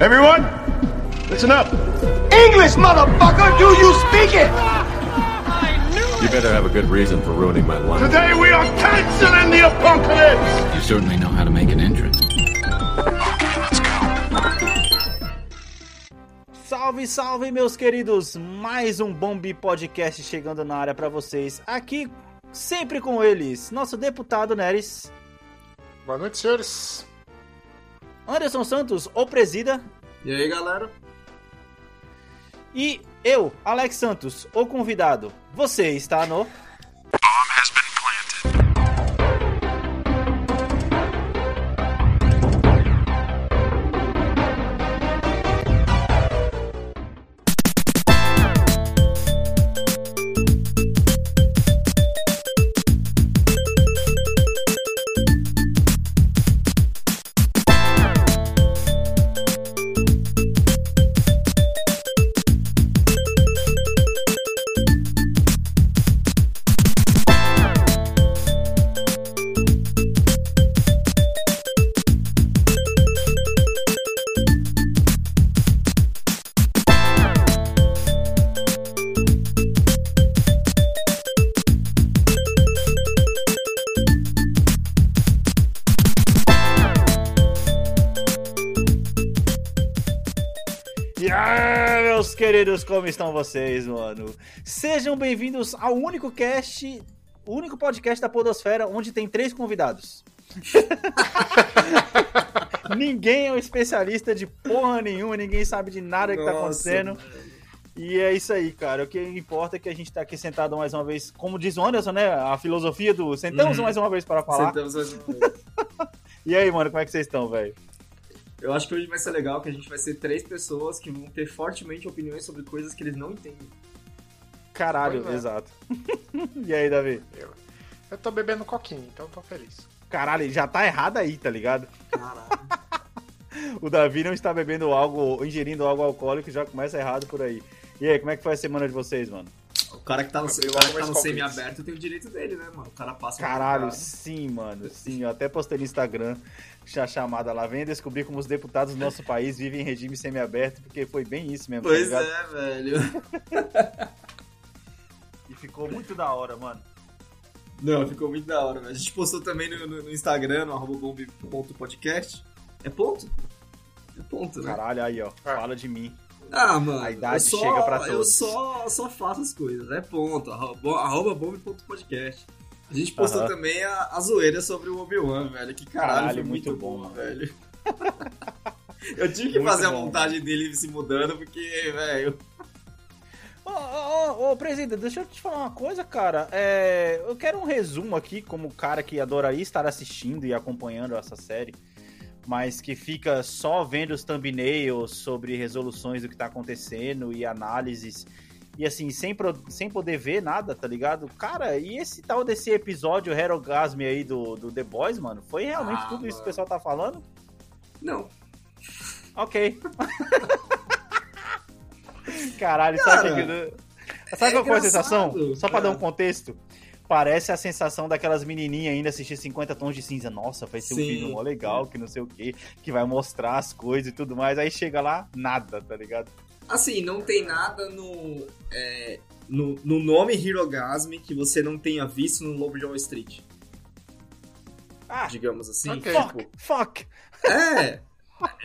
Everyone, listen up. English, motherfucker! Do you speak it? You better have a good reason for ruining my life. Today we are canceling the apocalypse. You certainly know how to make an entrance. Salve, salve, meus queridos! Mais um Bombi Podcast chegando na área pra vocês. Aqui, sempre com eles, nosso deputado Neres, Boa noite, senhores. Anderson Santos, o presida, E aí, galera? e eu, Alex Santos, o convidado. Você está no. Queridos, como estão vocês, mano? Sejam bem-vindos ao único cast, o único podcast da Podosfera onde tem três convidados. ninguém é um especialista de porra nenhuma, ninguém sabe de nada que tá acontecendo. E é isso aí, cara. O que importa é que a gente tá aqui sentado mais uma vez, como diz o Anderson, né? A filosofia do sentamos Uhum. mais uma vez para falar. Sentamos mais uma vez. E aí, mano, como é que vocês estão, velho? Eu acho que hoje vai ser legal, que a gente vai ser três pessoas que vão ter fortemente opiniões sobre coisas que eles não entendem. Caralho, é. exato. e aí, Davi? Eu, eu tô bebendo coquinha, então tô feliz. Caralho, já tá errado aí, tá ligado? Caralho. O Davi não está bebendo algo, ingerindo algo alcoólico, já começa errado por aí. E aí, como é que foi a semana de vocês, mano? O cara que tá no, cara que tá no semi-aberto tem o direito dele, né, mano? O cara passa Caralho, sim, mano, sim. Eu até postei no Instagram a chamada lá. Venha descobrir como os deputados do nosso país vivem em regime semiaberto, porque foi bem isso mesmo, Pois tá é, velho. E ficou muito da hora, mano. Não, ficou muito da hora, velho. A gente postou também no, no- no Instagram, no arroba bomb.podcast. É ponto? É ponto, né? Caralho, aí, ó. É. Fala de mim. Ah, mano, A idade eu só, chega pra Eu todos. só, só faço as coisas, é ponto. Arroba, arroba bomb.podcast. A gente postou também a, a zoeira sobre o Obi-Wan, velho. Que caralho, Caralho, foi muito muito, bom, bom, velho. eu tive que Muito fazer a bom, montagem dele se mudando, porque, velho. Ô, ô, ô, ô, presidente, deixa eu te falar uma coisa, cara. É, eu quero um resumo aqui, como cara que adoraria estar assistindo e acompanhando essa série, mas que fica só vendo os thumbnails sobre resoluções do que tá acontecendo e análises. E assim, sem, pro- sem poder ver nada, tá ligado? Cara, e esse tal desse episódio Herogasme aí do, do The Boys, mano? Foi realmente Ah, tudo isso que o mano. pessoal tá falando? Não. Ok. Caralho, sabe Cara, que. Sabe é qual foi a engraçado, sensação? Só pra dar um é. contexto. Parece a sensação daquelas menininhas ainda assistir 50 tons de cinza. Nossa, vai ser um Sim. filme mó legal, que não sei o que, que vai mostrar as coisas e tudo mais. Aí chega lá, nada, tá ligado? Assim, não tem nada no, é, no, no nome Hirogasme que você não tenha visto no Lobo de Wall Street. Ah, Digamos assim. Ok. fuck, fuck. É.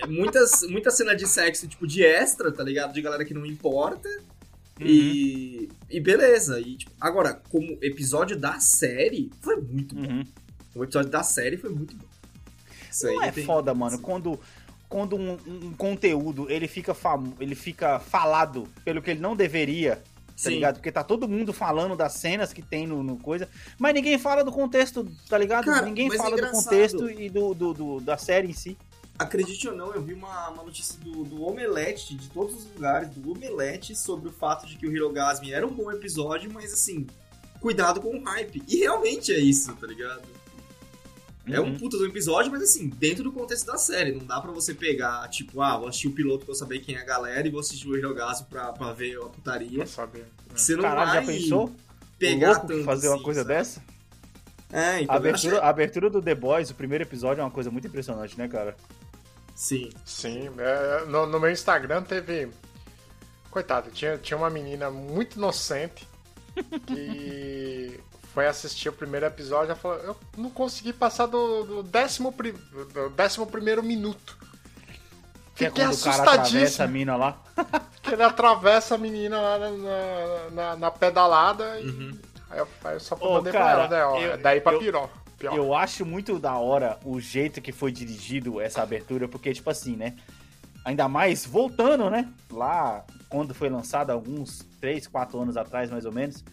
É, Muitas, muita cena de sexo, tipo, de extra, tá ligado? De galera que não importa. E. E beleza. E, tipo, agora, como episódio da série, foi muito bom. Uhum. O episódio da série foi muito bom. Isso Não é tem- foda, mano, quando, quando um, um conteúdo ele fica, fam... ele fica falado pelo que ele não deveria, tá Sim. ligado? Porque tá todo mundo falando das cenas que tem no, no coisa, mas ninguém fala do contexto, tá ligado? Cara, ninguém é fala do engraçado. contexto e do, do, do- da série em si. Acredite ou não, eu vi uma, uma notícia do, do Omelete, de todos os lugares, do Omelete, sobre o fato de que o Hirogasme era um bom episódio, mas assim, cuidado com o hype. E realmente é isso, tá ligado? É um Uhum. puta do episódio, mas assim, dentro do contexto da série. Não dá pra você pegar, tipo, ah, vou assistir o piloto pra eu saber quem é a galera e vou assistir o Hirogasmo pra, pra ver a putaria. Pra saber. Você não Caralho, vai já pensou? pegar tanto fazer uma assim, coisa sabe? dessa? É, então A abertura, achei- a abertura do The Boys, o primeiro episódio, é uma coisa muito impressionante, né, cara? Sim. Sim, é, no, no meu Instagram teve. Coitado, tinha, tinha uma menina muito inocente que foi assistir o primeiro episódio e falou: Eu não consegui passar do, do, décimo, pri- do décimo primeiro minuto. Que é Fiquei quando o cara atravessa a assustadíssimo. mina lá. Que ele atravessa a menina lá na, na, na- na pedalada e. Aí eu, aí eu só Ô, mandei cara, pra ela, né? Ó, eu- é daí pra eu- piró. Pior. Eu acho muito da hora o jeito que foi dirigido essa abertura, porque, tipo assim, né? Ainda mais voltando, né? Lá, quando foi lançado, alguns 3, 4 anos atrás, mais ou menos.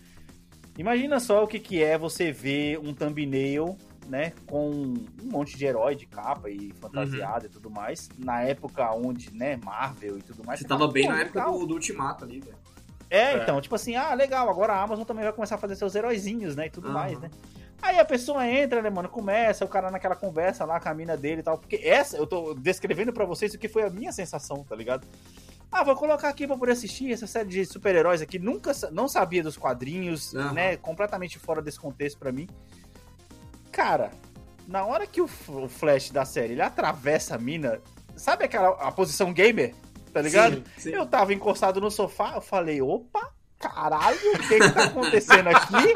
Imagina só o que, que é você ver um thumbnail, né? Com um monte de herói de capa e fantasiado e tudo mais. Na época onde, né? Marvel e tudo mais. Você tava bem "Pô, na época legal." do, do Ultimato ali, velho. É, É. então, tipo assim, ah, legal, agora a Amazon também vai começar a fazer seus heróizinhos, né, e tudo Aham. mais, né? Aí a pessoa entra, né, mano, começa, o cara naquela conversa lá com a mina dele e tal, porque essa, eu tô descrevendo pra vocês o que foi a minha sensação, tá ligado? Ah, vou colocar aqui pra poder assistir essa série de super-heróis aqui, nunca, não sabia dos quadrinhos, Aham. né, completamente fora desse contexto pra mim. Cara, na hora que o, o Flash da série, ele atravessa a mina, sabe aquela, a posição gamer, tá ligado? Sim, sim. Eu tava encostado no sofá, eu falei, opa, caralho, o que que tá acontecendo aqui?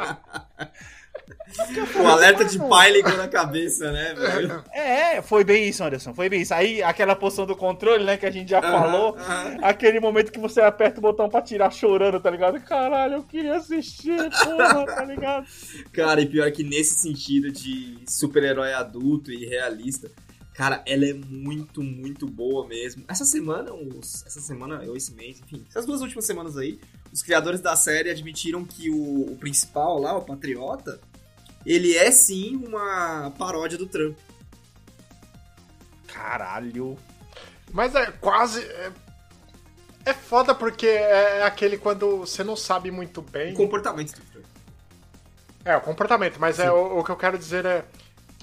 O alerta de pai ligou na cabeça, né, velho? É, foi bem isso, Anderson, foi bem isso. Aí, aquela posição do controle, né, que a gente já falou, aquele momento que você aperta o botão pra tirar chorando, tá ligado? Caralho, eu queria assistir, porra, tá ligado? Cara, e pior que nesse sentido de super-herói adulto e realista, cara, ela é muito, muito boa mesmo. Essa semana, os, essa semana, ou esse mês, enfim, essas duas últimas semanas aí, os criadores da série admitiram que o, o principal lá, o Patriota, ele é sim uma paródia do Trump. Caralho. Mas é quase. É, é foda porque é aquele quando você não sabe muito O bem. comportamento do Trump. É, o comportamento, mas é o, o que eu quero dizer é.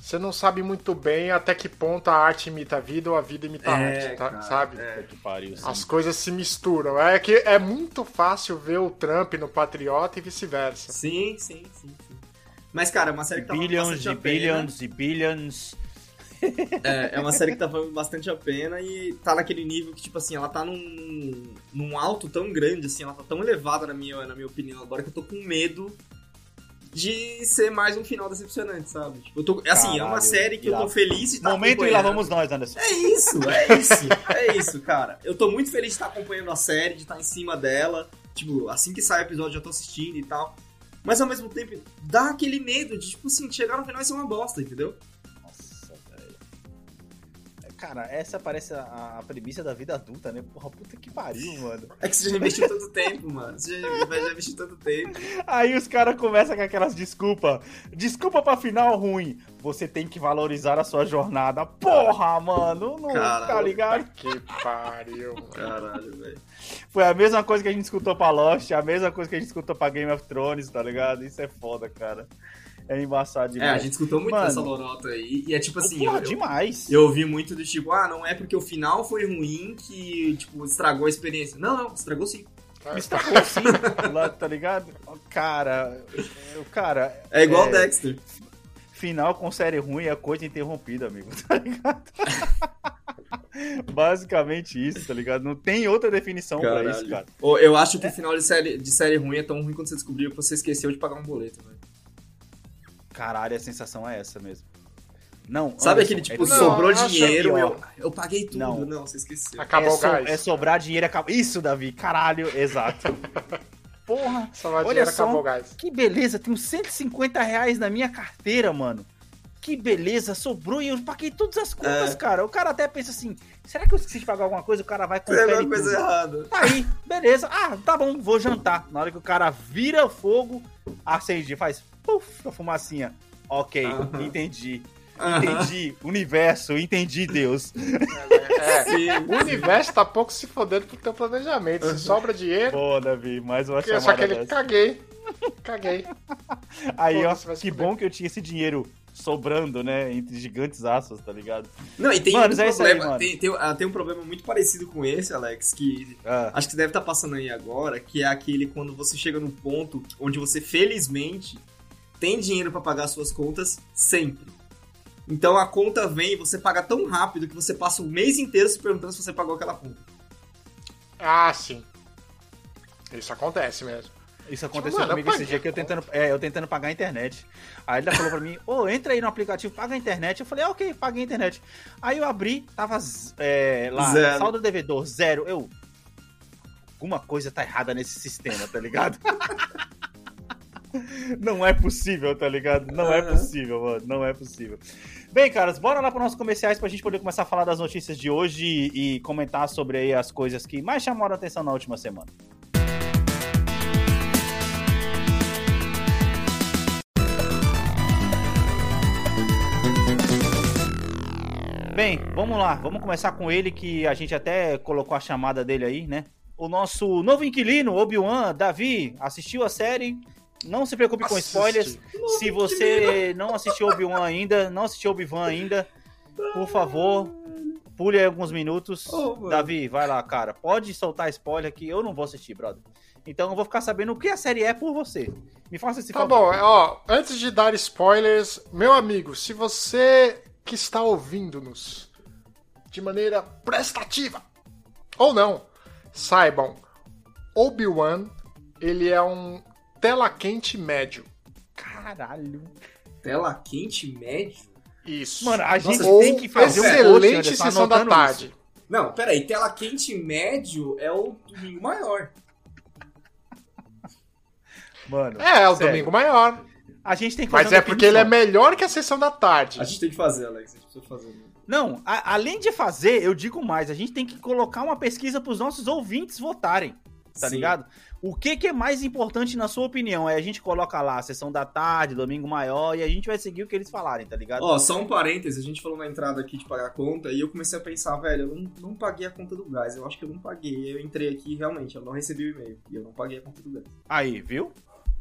Você não sabe muito bem até que ponto a arte imita a vida ou a vida imita a É, arte, tá- cara, sabe? é. Que pariu. As coisas se misturam. É que é muito fácil ver o Trump no Patriota e vice-versa. Sim, sim, sim, sim. Mas, cara, é uma série que tá Billions bastante e a pena. billions e billions. É, é uma série que tá valendo bastante a pena e tá naquele nível que, tipo assim, ela tá num, num alto tão grande, assim, ela tá tão elevada na minha, na minha opinião agora que eu tô com medo de ser mais um final decepcionante, sabe? Tipo, eu tô, assim, é uma Caralho, série que eu tô feliz de estar Momento e lá vamos nós, Anderson. É isso, é isso, é isso, cara. Eu tô muito feliz de estar acompanhando a série, de estar em cima dela. Tipo, assim que sai o episódio eu já tô assistindo e tal. Mas ao mesmo tempo, dá aquele medo de, tipo assim, chegar no final e ser uma bosta, entendeu? Cara, essa parece a, a premissa da vida adulta, né? Porra, puta que pariu, mano. É que você já investiu tanto tempo, mano. Você já, já investiu tanto tempo. Aí os caras começam com aquelas desculpas. Desculpa pra final ruim. Você tem que valorizar a sua jornada. Porra, mano. Não Caralho. tá ligado? Que pariu, mano. Caralho, velho. Foi a mesma coisa que a gente escutou pra Lost, a mesma coisa que a gente escutou pra Game of Thrones, tá ligado? Isso é foda, cara. É embaçado É, demais. a gente escutou muito Mano. dessa lorota aí. E é tipo assim, Porra, eu, eu, demais. eu ouvi muito do tipo, ah, não é porque o final foi ruim que, tipo, estragou a experiência. Não, não, estragou sim. Estragou sim, lá, tá ligado? Cara, o cara. É igual é, Dexter. Final com série ruim é coisa interrompida, amigo, tá ligado? Basicamente isso, tá ligado? Não tem outra definição pra isso, cara. Eu acho que o final de série, de série ruim é tão ruim quando você descobriu que você esqueceu de pagar um boleto, velho. Caralho, a sensação é essa mesmo. Não, Sabe Anderson, aquele tipo, é Não, sobrou dinheiro, eu, eu paguei tudo. Não. Não, você esqueceu. Acabou é, o so- gás. é sobrar dinheiro, acabou. Isso, Davi, caralho, exato. Porra, vai olha dinheiro, só, acabou o gás. que beleza, tenho 150 reais na minha carteira, mano. Que beleza, sobrou e eu paguei todas as contas, É. cara. O cara até pensa assim, será que eu esqueci de pagar alguma coisa? O cara vai confere alguma coisa errada. Tá aí, beleza. Ah, tá bom, vou jantar. Na hora que o cara vira fogo, acende, faz puf, a fumacinha. Ok, entendi. Entendi. Universo, entendi Deus. É, Sim. o universo tá pouco se fodendo pro teu planejamento. Se sobra dinheiro, Pô, Davi, mais uma é só chamada aquele dessa. caguei. Caguei. Aí, ó, vai se que fuder. bom que eu tinha esse dinheiro sobrando, né? Entre gigantes aços, tá ligado? Não, e tem Mano, um é aí, problema. mano. tem, tem, ah, tem um problema muito parecido com esse, Alex, que Ah, acho que você deve estar passando aí agora, que é aquele quando você chega no ponto onde você, felizmente, tem dinheiro pra pagar suas contas sempre. Então a conta vem e você paga tão rápido que você passa o mês inteiro se perguntando se você pagou aquela conta. Ah, sim. Isso acontece mesmo. Isso aconteceu Mano, comigo esse dia que eu tentando, é, eu tentando pagar a internet. Aí ele falou pra mim, ô, entra aí no aplicativo, paga a internet. Eu falei, ah, ok, paguei a internet. Aí eu abri, tava é, lá, Zero. saldo do devedor, zero. Eu, alguma coisa tá errada nesse sistema, tá ligado? Não é possível, tá ligado? Não é Aham. possível, mano. Não é possível. Bem, caras, bora lá para nossos comerciais pra gente poder começar a falar das notícias de hoje e, e comentar sobre aí as coisas que mais chamaram a atenção na última semana. Bem, vamos lá, vamos começar com ele que a gente até colocou a chamada dele aí, né? O nosso novo inquilino, Obi-Wan, Davi, assistiu a série. Não se preocupe com Assisti. spoilers. Se você não assistiu Obi-Wan ainda, não assistiu Obi-Wan ainda, por favor, pule aí alguns minutos. Oh. Davi, vai lá, cara. Pode soltar spoiler que eu não vou assistir, brother. Então eu vou ficar sabendo o que a série é por você. Me faça esse Tá favor. bom, ó, antes de dar spoilers, meu amigo, se você que está ouvindo-nos de maneira prestativa ou não, saibam, Obi-Wan, ele é um tela quente médio. Caralho. Tela quente médio? Isso. Mano, a gente Ou tem que fazer um post, excelente Anderson, sessão da tarde. isso. Não, peraí, tela quente médio é o domingo maior. Mano, É, é o sério. domingo maior. A gente tem que fazer Mas é porque ele é melhor que a sessão da tarde. A gente tem que fazer, Alex. A gente precisa fazer. né? Não, a- além de fazer, eu digo mais, a gente tem que colocar uma pesquisa pros nossos ouvintes votarem, tá Sim. ligado? O que, que é mais importante na sua opinião? É a gente coloca lá a sessão da tarde, domingo maior, e a gente vai seguir o que eles falarem, tá ligado? Ó, só um parêntese, a gente falou na entrada aqui de pagar a conta e eu comecei a pensar, velho, eu não, não paguei a conta do gás. Eu acho que eu não paguei. Eu entrei aqui realmente, eu não recebi o e-mail. E eu não paguei a conta do gás. Aí, viu?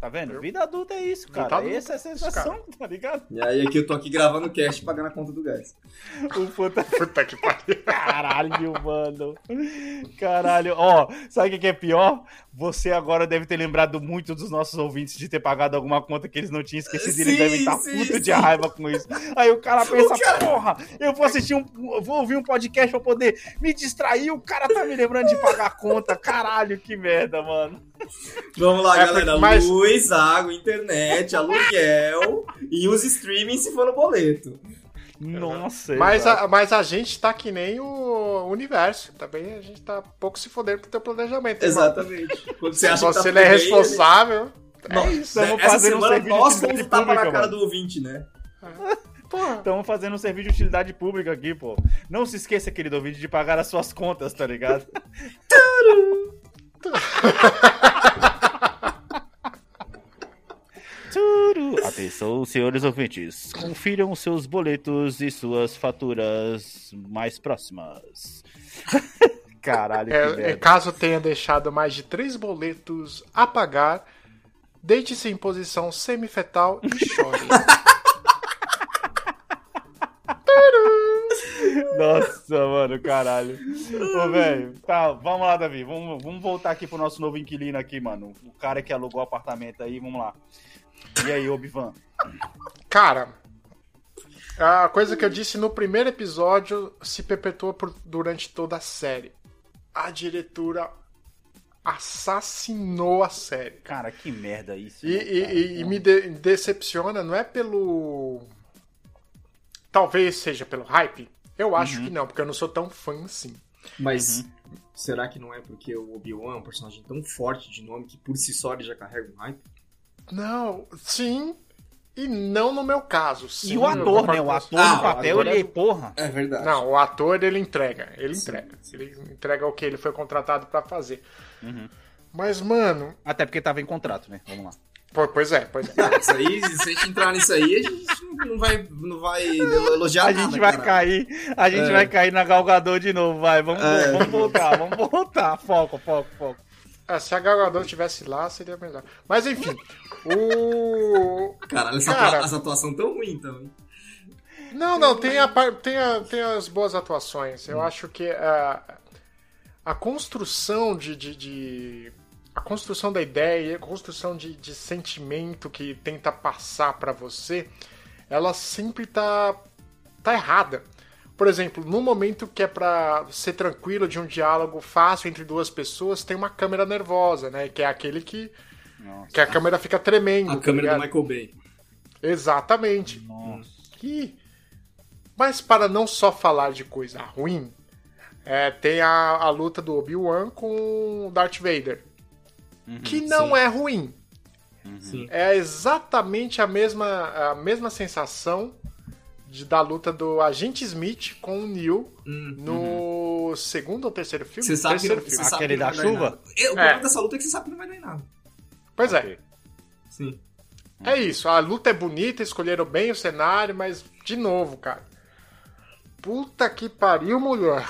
Tá vendo? Viu? Vida adulta é isso, cara. adulta Essa é a sensação, tá ligado? E aí aqui eu tô aqui gravando o cast pagando a conta do gás. O puta... Puta que pariu. Caralho, mano. Caralho. Ó, sabe o que é pior? Você agora deve ter lembrado muito dos nossos ouvintes de ter pagado alguma conta que eles não tinham esquecido e eles devem estar sim, puto de sim. raiva com isso. Aí o cara pensa, O cara- porra, eu vou assistir um. eu Vou ouvir um podcast pra poder me distrair. O cara tá me lembrando de pagar a conta. Caralho, que merda, mano. Vamos lá, É, galera. mas- Luz, água, internet, aluguel e os streaming se for no boleto. Nossa, Mas a, mas a gente tá que nem o universo. Também a gente tá pouco se fodendo pro teu planejamento. Exatamente. Quando você Se acha você que tá não é responsável. É isso. Estamos Essa fazendo um semana serviço nós de vamos utilidade tapa na pública, cara mano. do ouvinte, né? Porra. Estamos fazendo um serviço de utilidade pública aqui, pô. Não se esqueça, querido ouvinte, de pagar as suas contas, tá ligado? Atenção, senhores ouvintes. Confiram seus boletos e suas faturas mais próximas. Caralho, que É, é, merda. caso tenha deixado mais de três boletos a pagar, deite-se em posição semifetal e chore. Nossa, mano, caralho. Ô, velho, tá, vamos lá, Davi. Vamos, vamos voltar aqui pro nosso novo inquilino aqui, mano. O cara que alugou o apartamento aí, vamos lá. E aí, Obi-Wan? Cara, a coisa que eu disse no primeiro episódio se perpetua por- durante toda a série. A diretora assassinou a série. Cara, que merda isso. E, né, e- cara? e- e me de- decepciona, não é pelo. Talvez seja pelo hype. Eu acho Uhum. que não, porque eu não sou tão fã assim. Mas será que não é porque o Obi-Wan é um personagem tão forte de nome que por si só ele já carrega um hype? Não, sim. E não no meu caso. Sim, E o ator, né? O ator Ah, no papel, ele, é- porra. É verdade. Não, o ator ele entrega. Ele Sim. entrega. Ele entrega o que ele foi contratado pra fazer. Uhum. Mas, mano. Até porque tava em contrato, né? Vamos lá. Pô, pois é, pois é. Cara, isso aí, se a gente entrar nisso aí, a gente não vai, não vai elogiar A nada, gente vai cara. cair, a gente É. vai cair na Galgador de novo, vai. Vamos, É. vamos voltar, vamos voltar. Foco, foco, foco. Ah, se a Gal Gadot estivesse lá, seria melhor. Mas enfim. o. Caralho, essa Cara. essa atuação tão ruim também. Não, não, tem, a, tem, a- tem as boas atuações. Eu acho que a, a construção de, de, de- A construção da ideia, a construção de, de sentimento que tenta passar pra você, ela sempre tá tá errada. Por exemplo, no momento que é pra ser tranquilo de um diálogo fácil entre duas pessoas, tem uma câmera nervosa, né? Que é aquele que, que a câmera fica tremendo. A tá câmera do ligado? Michael Bay. Exatamente. Nossa. E- Mas para não só falar de coisa ruim, é, tem a, a luta do Obi-Wan com o Darth Vader. Que não sim. é ruim. Sim. É exatamente a mesma, a mesma sensação de, da luta do Agente Smith com o Neo Hum, no segundo ou terceiro filme? Você sabe que, terceiro você filme. sabe Aquele que da chuva? É, O problema É. dessa luta é que você sabe que não vai dar em nada. Pois é. Sim. É isso, a luta é bonita, escolheram bem o cenário, mas, de novo, cara. Puta que pariu, mulher.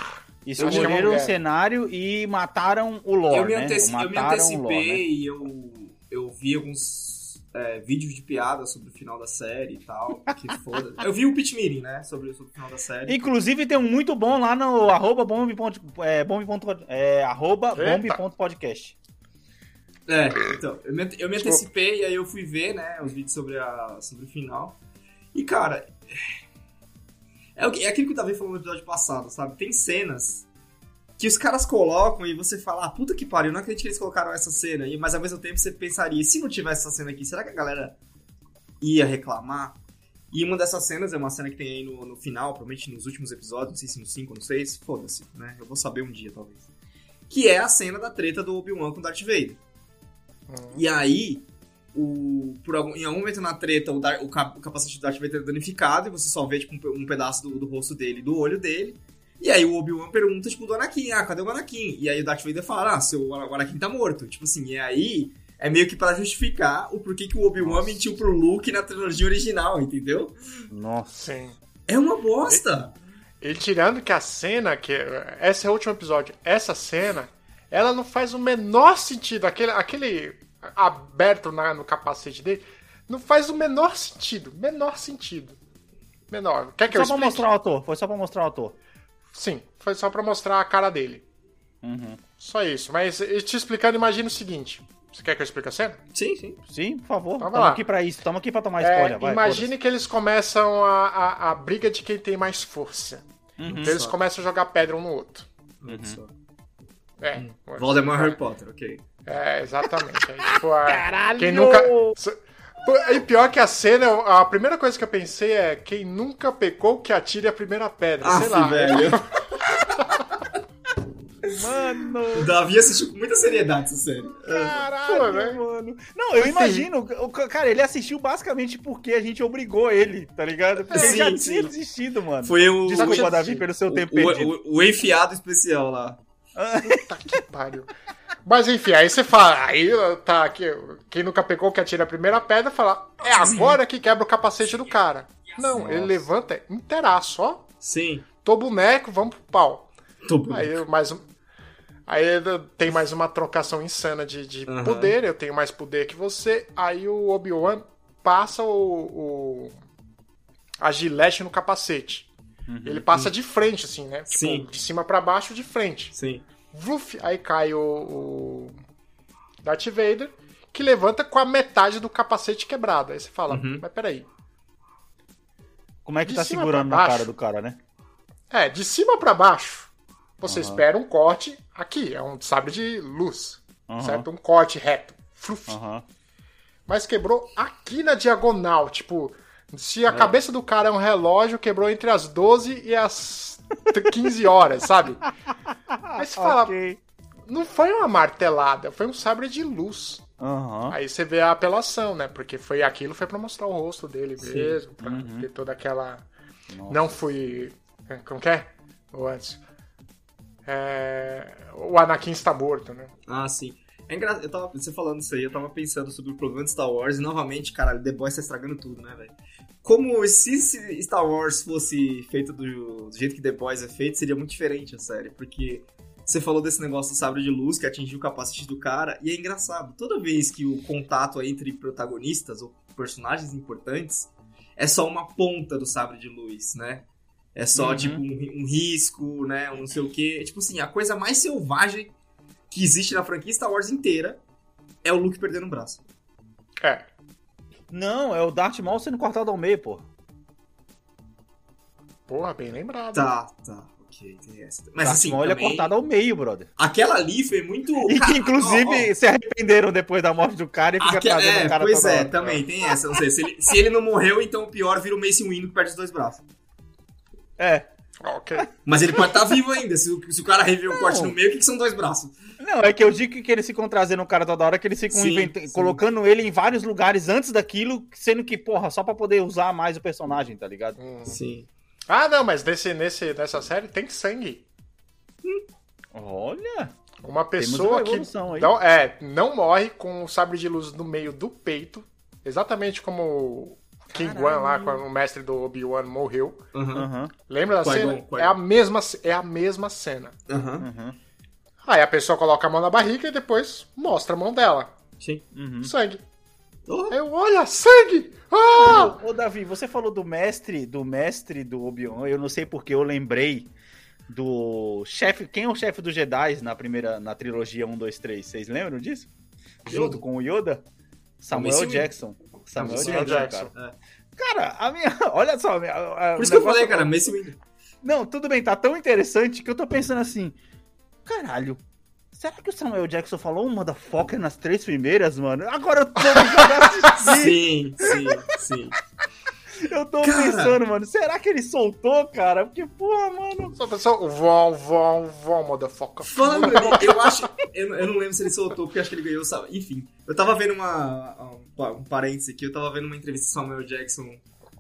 Escolheram é uma o cenário e mataram o lore, eu, me né? eu me antecipei lore, né? e eu, eu vi alguns é, vídeos de piada sobre o final da série e tal. Que foda. Eu vi o pitch meeting, né? Sobre, sobre o final da série. Inclusive tem um muito bom lá no arroba bomb. ponto- É, bomb. ponto- É, arroba Eita. bomb ponto podcast. É, então, eu me, eu me antecipei e aí eu fui ver, né, os vídeos sobre, a, sobre o final. E, cara, é, o que- é aquilo que eu tava falando no episódio passado, sabe? Tem cenas que os caras colocam e você fala, ah, puta que pariu, não acredito que eles colocaram essa cena. E, mas ao mesmo tempo você pensaria, se não tivesse essa cena aqui, será que a galera ia reclamar? E uma dessas cenas é uma cena que tem aí no, no final, provavelmente nos últimos episódios, não sei se no 5 ou no 6, foda-se, né? Eu vou saber um dia, talvez. Que é a cena da treta do Obi-Wan com o Darth Vader. E aí, o, por algum, em algum momento na treta, o, Dar- o cap- o capacete do Darth Vader é danificado e você só vê tipo, um, um pedaço do, do rosto dele, do olho dele. E aí o Obi-Wan pergunta, tipo, do Anakin, ah, cadê o Anakin? E aí o Darth Vader fala, ah, seu, o Anakin tá morto. Tipo assim, e aí é meio que pra justificar o porquê que o Obi-Wan mentiu pro Luke na trilogia original, entendeu? Nossa. Sim. É uma bosta! Ele tirando que a cena, que esse é o último episódio, essa cena, ela não faz o menor sentido. Aquele, aquele aberto na- no capacete dele, não faz o menor sentido. Menor sentido. Menor. Quer que eu Só pra explique? mostrar o ator. Foi só pra mostrar o ator. Sim, foi só pra mostrar a cara dele. Uhum. Só isso. Mas eh, te explicando, imagina o seguinte. Você quer que eu explique a cena? Sim, sim. Sim, por favor. Então Tamo lá. aqui pra isso. Tamo aqui pra tomar É, spoiler. vai, imagine que eles começam a, a, a briga de quem tem mais força. Uhum. Então eles começam a jogar pedra um no outro. Só. É. Voldemort Harry Potter, ok. É, exatamente. Aí, tipo, a- Caralho! Quem nunca. E pior que a cena, a primeira coisa que eu pensei é quem nunca pecou que atire a primeira pedra. sei Aff, lá. velho. Mano. O Davi assistiu com muita seriedade essa série. Caralho, Pô, né? mano. Não, eu imagino. o Cara, ele assistiu basicamente porque a gente obrigou ele, tá ligado? Porque ele Sim, já sim. tinha desistido, mano. Foi o, Desculpa, o- Davi, pelo seu tempo o, perdido. o, o enfiado especial lá. Puta que pariu. Mas enfim, aí você fala, aí tá aqui, quem nunca pegou que atira a primeira pedra, fala, é agora que quebra o capacete do cara. Não, ele levanta inteiraço, ó. Sim. Tô boneco, vamos pro pau. Tô Aí mais um. Aí tem mais uma trocação insana de, de Aham. poder, eu tenho mais poder que você. Aí o Obi-Wan passa o, o- a gilete no capacete. Ele passa de frente, assim, né? Tipo, Sim. de cima pra baixo, de frente. Sim. Vuf, aí cai o, o Darth Vader, que levanta com a metade do capacete quebrado. Aí você fala, Uhum. mas peraí. Como é que de tá segurando na cara do cara, né? É, de cima pra baixo, você Aham. espera um corte aqui, é um sabre de luz, Aham. certo? Um corte reto. Fluf. Mas quebrou aqui na diagonal, tipo, se É. a cabeça do cara é um relógio, quebrou entre as 12 e as 15 horas, sabe? Aí você fala, Ok. não foi uma martelada, foi um sabre de luz. Aham. Aí você vê a apelação, né? Porque foi aquilo foi pra mostrar o rosto dele mesmo, pra Uhum. ter toda aquela. Não fui. Como que é? Ou antes? É, O Anakin está morto, né? Ah, sim. É engraçado, eu tava, você falando isso aí, eu tava pensando sobre o problema de Star Wars e novamente, caralho, The Boys tá estragando tudo, né, velho? Como se se Star Wars fosse feito do, do jeito que The Boys é feito, seria muito diferente a série, porque você falou desse negócio do sabre de luz que atingiu o capacete do cara, e é engraçado, toda vez que o contato é entre protagonistas ou personagens importantes é só uma ponta do sabre de luz, né? É só, Uhum. tipo, um, um risco, né? Um não sei o quê. Tipo assim, a coisa mais selvagem que existe na franquia Star Wars inteira é o Luke perdendo um braço. É. Não, é o Darth Maul sendo cortado ao meio, pô. Porra, bem lembrado. Tá, tá. Ok, tem essa. Mas Darth assim, Maul é também, cortado ao meio, brother. aquela ali foi muito... E que inclusive ó, ó, se arrependeram depois da morte do cara e fica aque- trazendo é, o cara pois é, hora. também tem essa. Não sei, se ele, se ele não morreu, então o pior vira o Mace Windu que perde os dois braços. É. Ok. Mas ele pode estar vivo ainda. Se o, se o cara reviu o corte no meio, o que, que são dois braços? Não, é que eu digo que eles ficam trazendo o cara toda hora, que eles ficam Sim, inventa- sim. colocando ele em vários lugares antes daquilo, sendo que, porra, só pra poder usar mais o personagem, tá ligado? Hum. Sim. Ah, não, mas nesse, nesse, nessa série tem sangue. Olha! Uma pessoa uma que aí. não, é, não morre com o sabre de luz no meio do peito, exatamente como King Wan lá, quando o mestre do Obi-Wan morreu. Aham, Lembra da cena? É a mesma, é a mesma cena. Aham. Aí a pessoa coloca a mão na barriga e depois mostra a mão dela. Sim. Uhum. Sangue. Oh, Eu, olha, sangue! Ah! Ô, Davi, você falou do mestre, do mestre do Obi-Wan, eu não sei porque eu lembrei do chefe, quem é o chefe dos Jedi na primeira, na trilogia 1, 2, 3, vocês lembram disso? Junto com o Yoda? Samuel. Jackson. Samuel Samuel Jackson, Jackson. cara. Cara, a minha, olha só, a minha- a- Por isso que eu falei, cara, Mace Windu. Não, tudo bem, tá tão interessante que eu tô pensando assim, caralho, será que o Samuel Jackson falou um motherfucker nas três primeiras, mano? Agora eu tô assistir. Sim, sim, sim. Eu tô Cara. pensando, mano, será que ele soltou, cara? Porque, porra, mano. Só pensou, vão, vão, vão, motherfucker. Falando ali, eu acho. Eu, não- eu não lembro se ele soltou, porque acho que ele ganhou, sabe? Enfim, eu tava vendo uma. Um, um parênteses aqui, eu tava vendo uma entrevista do Samuel Jackson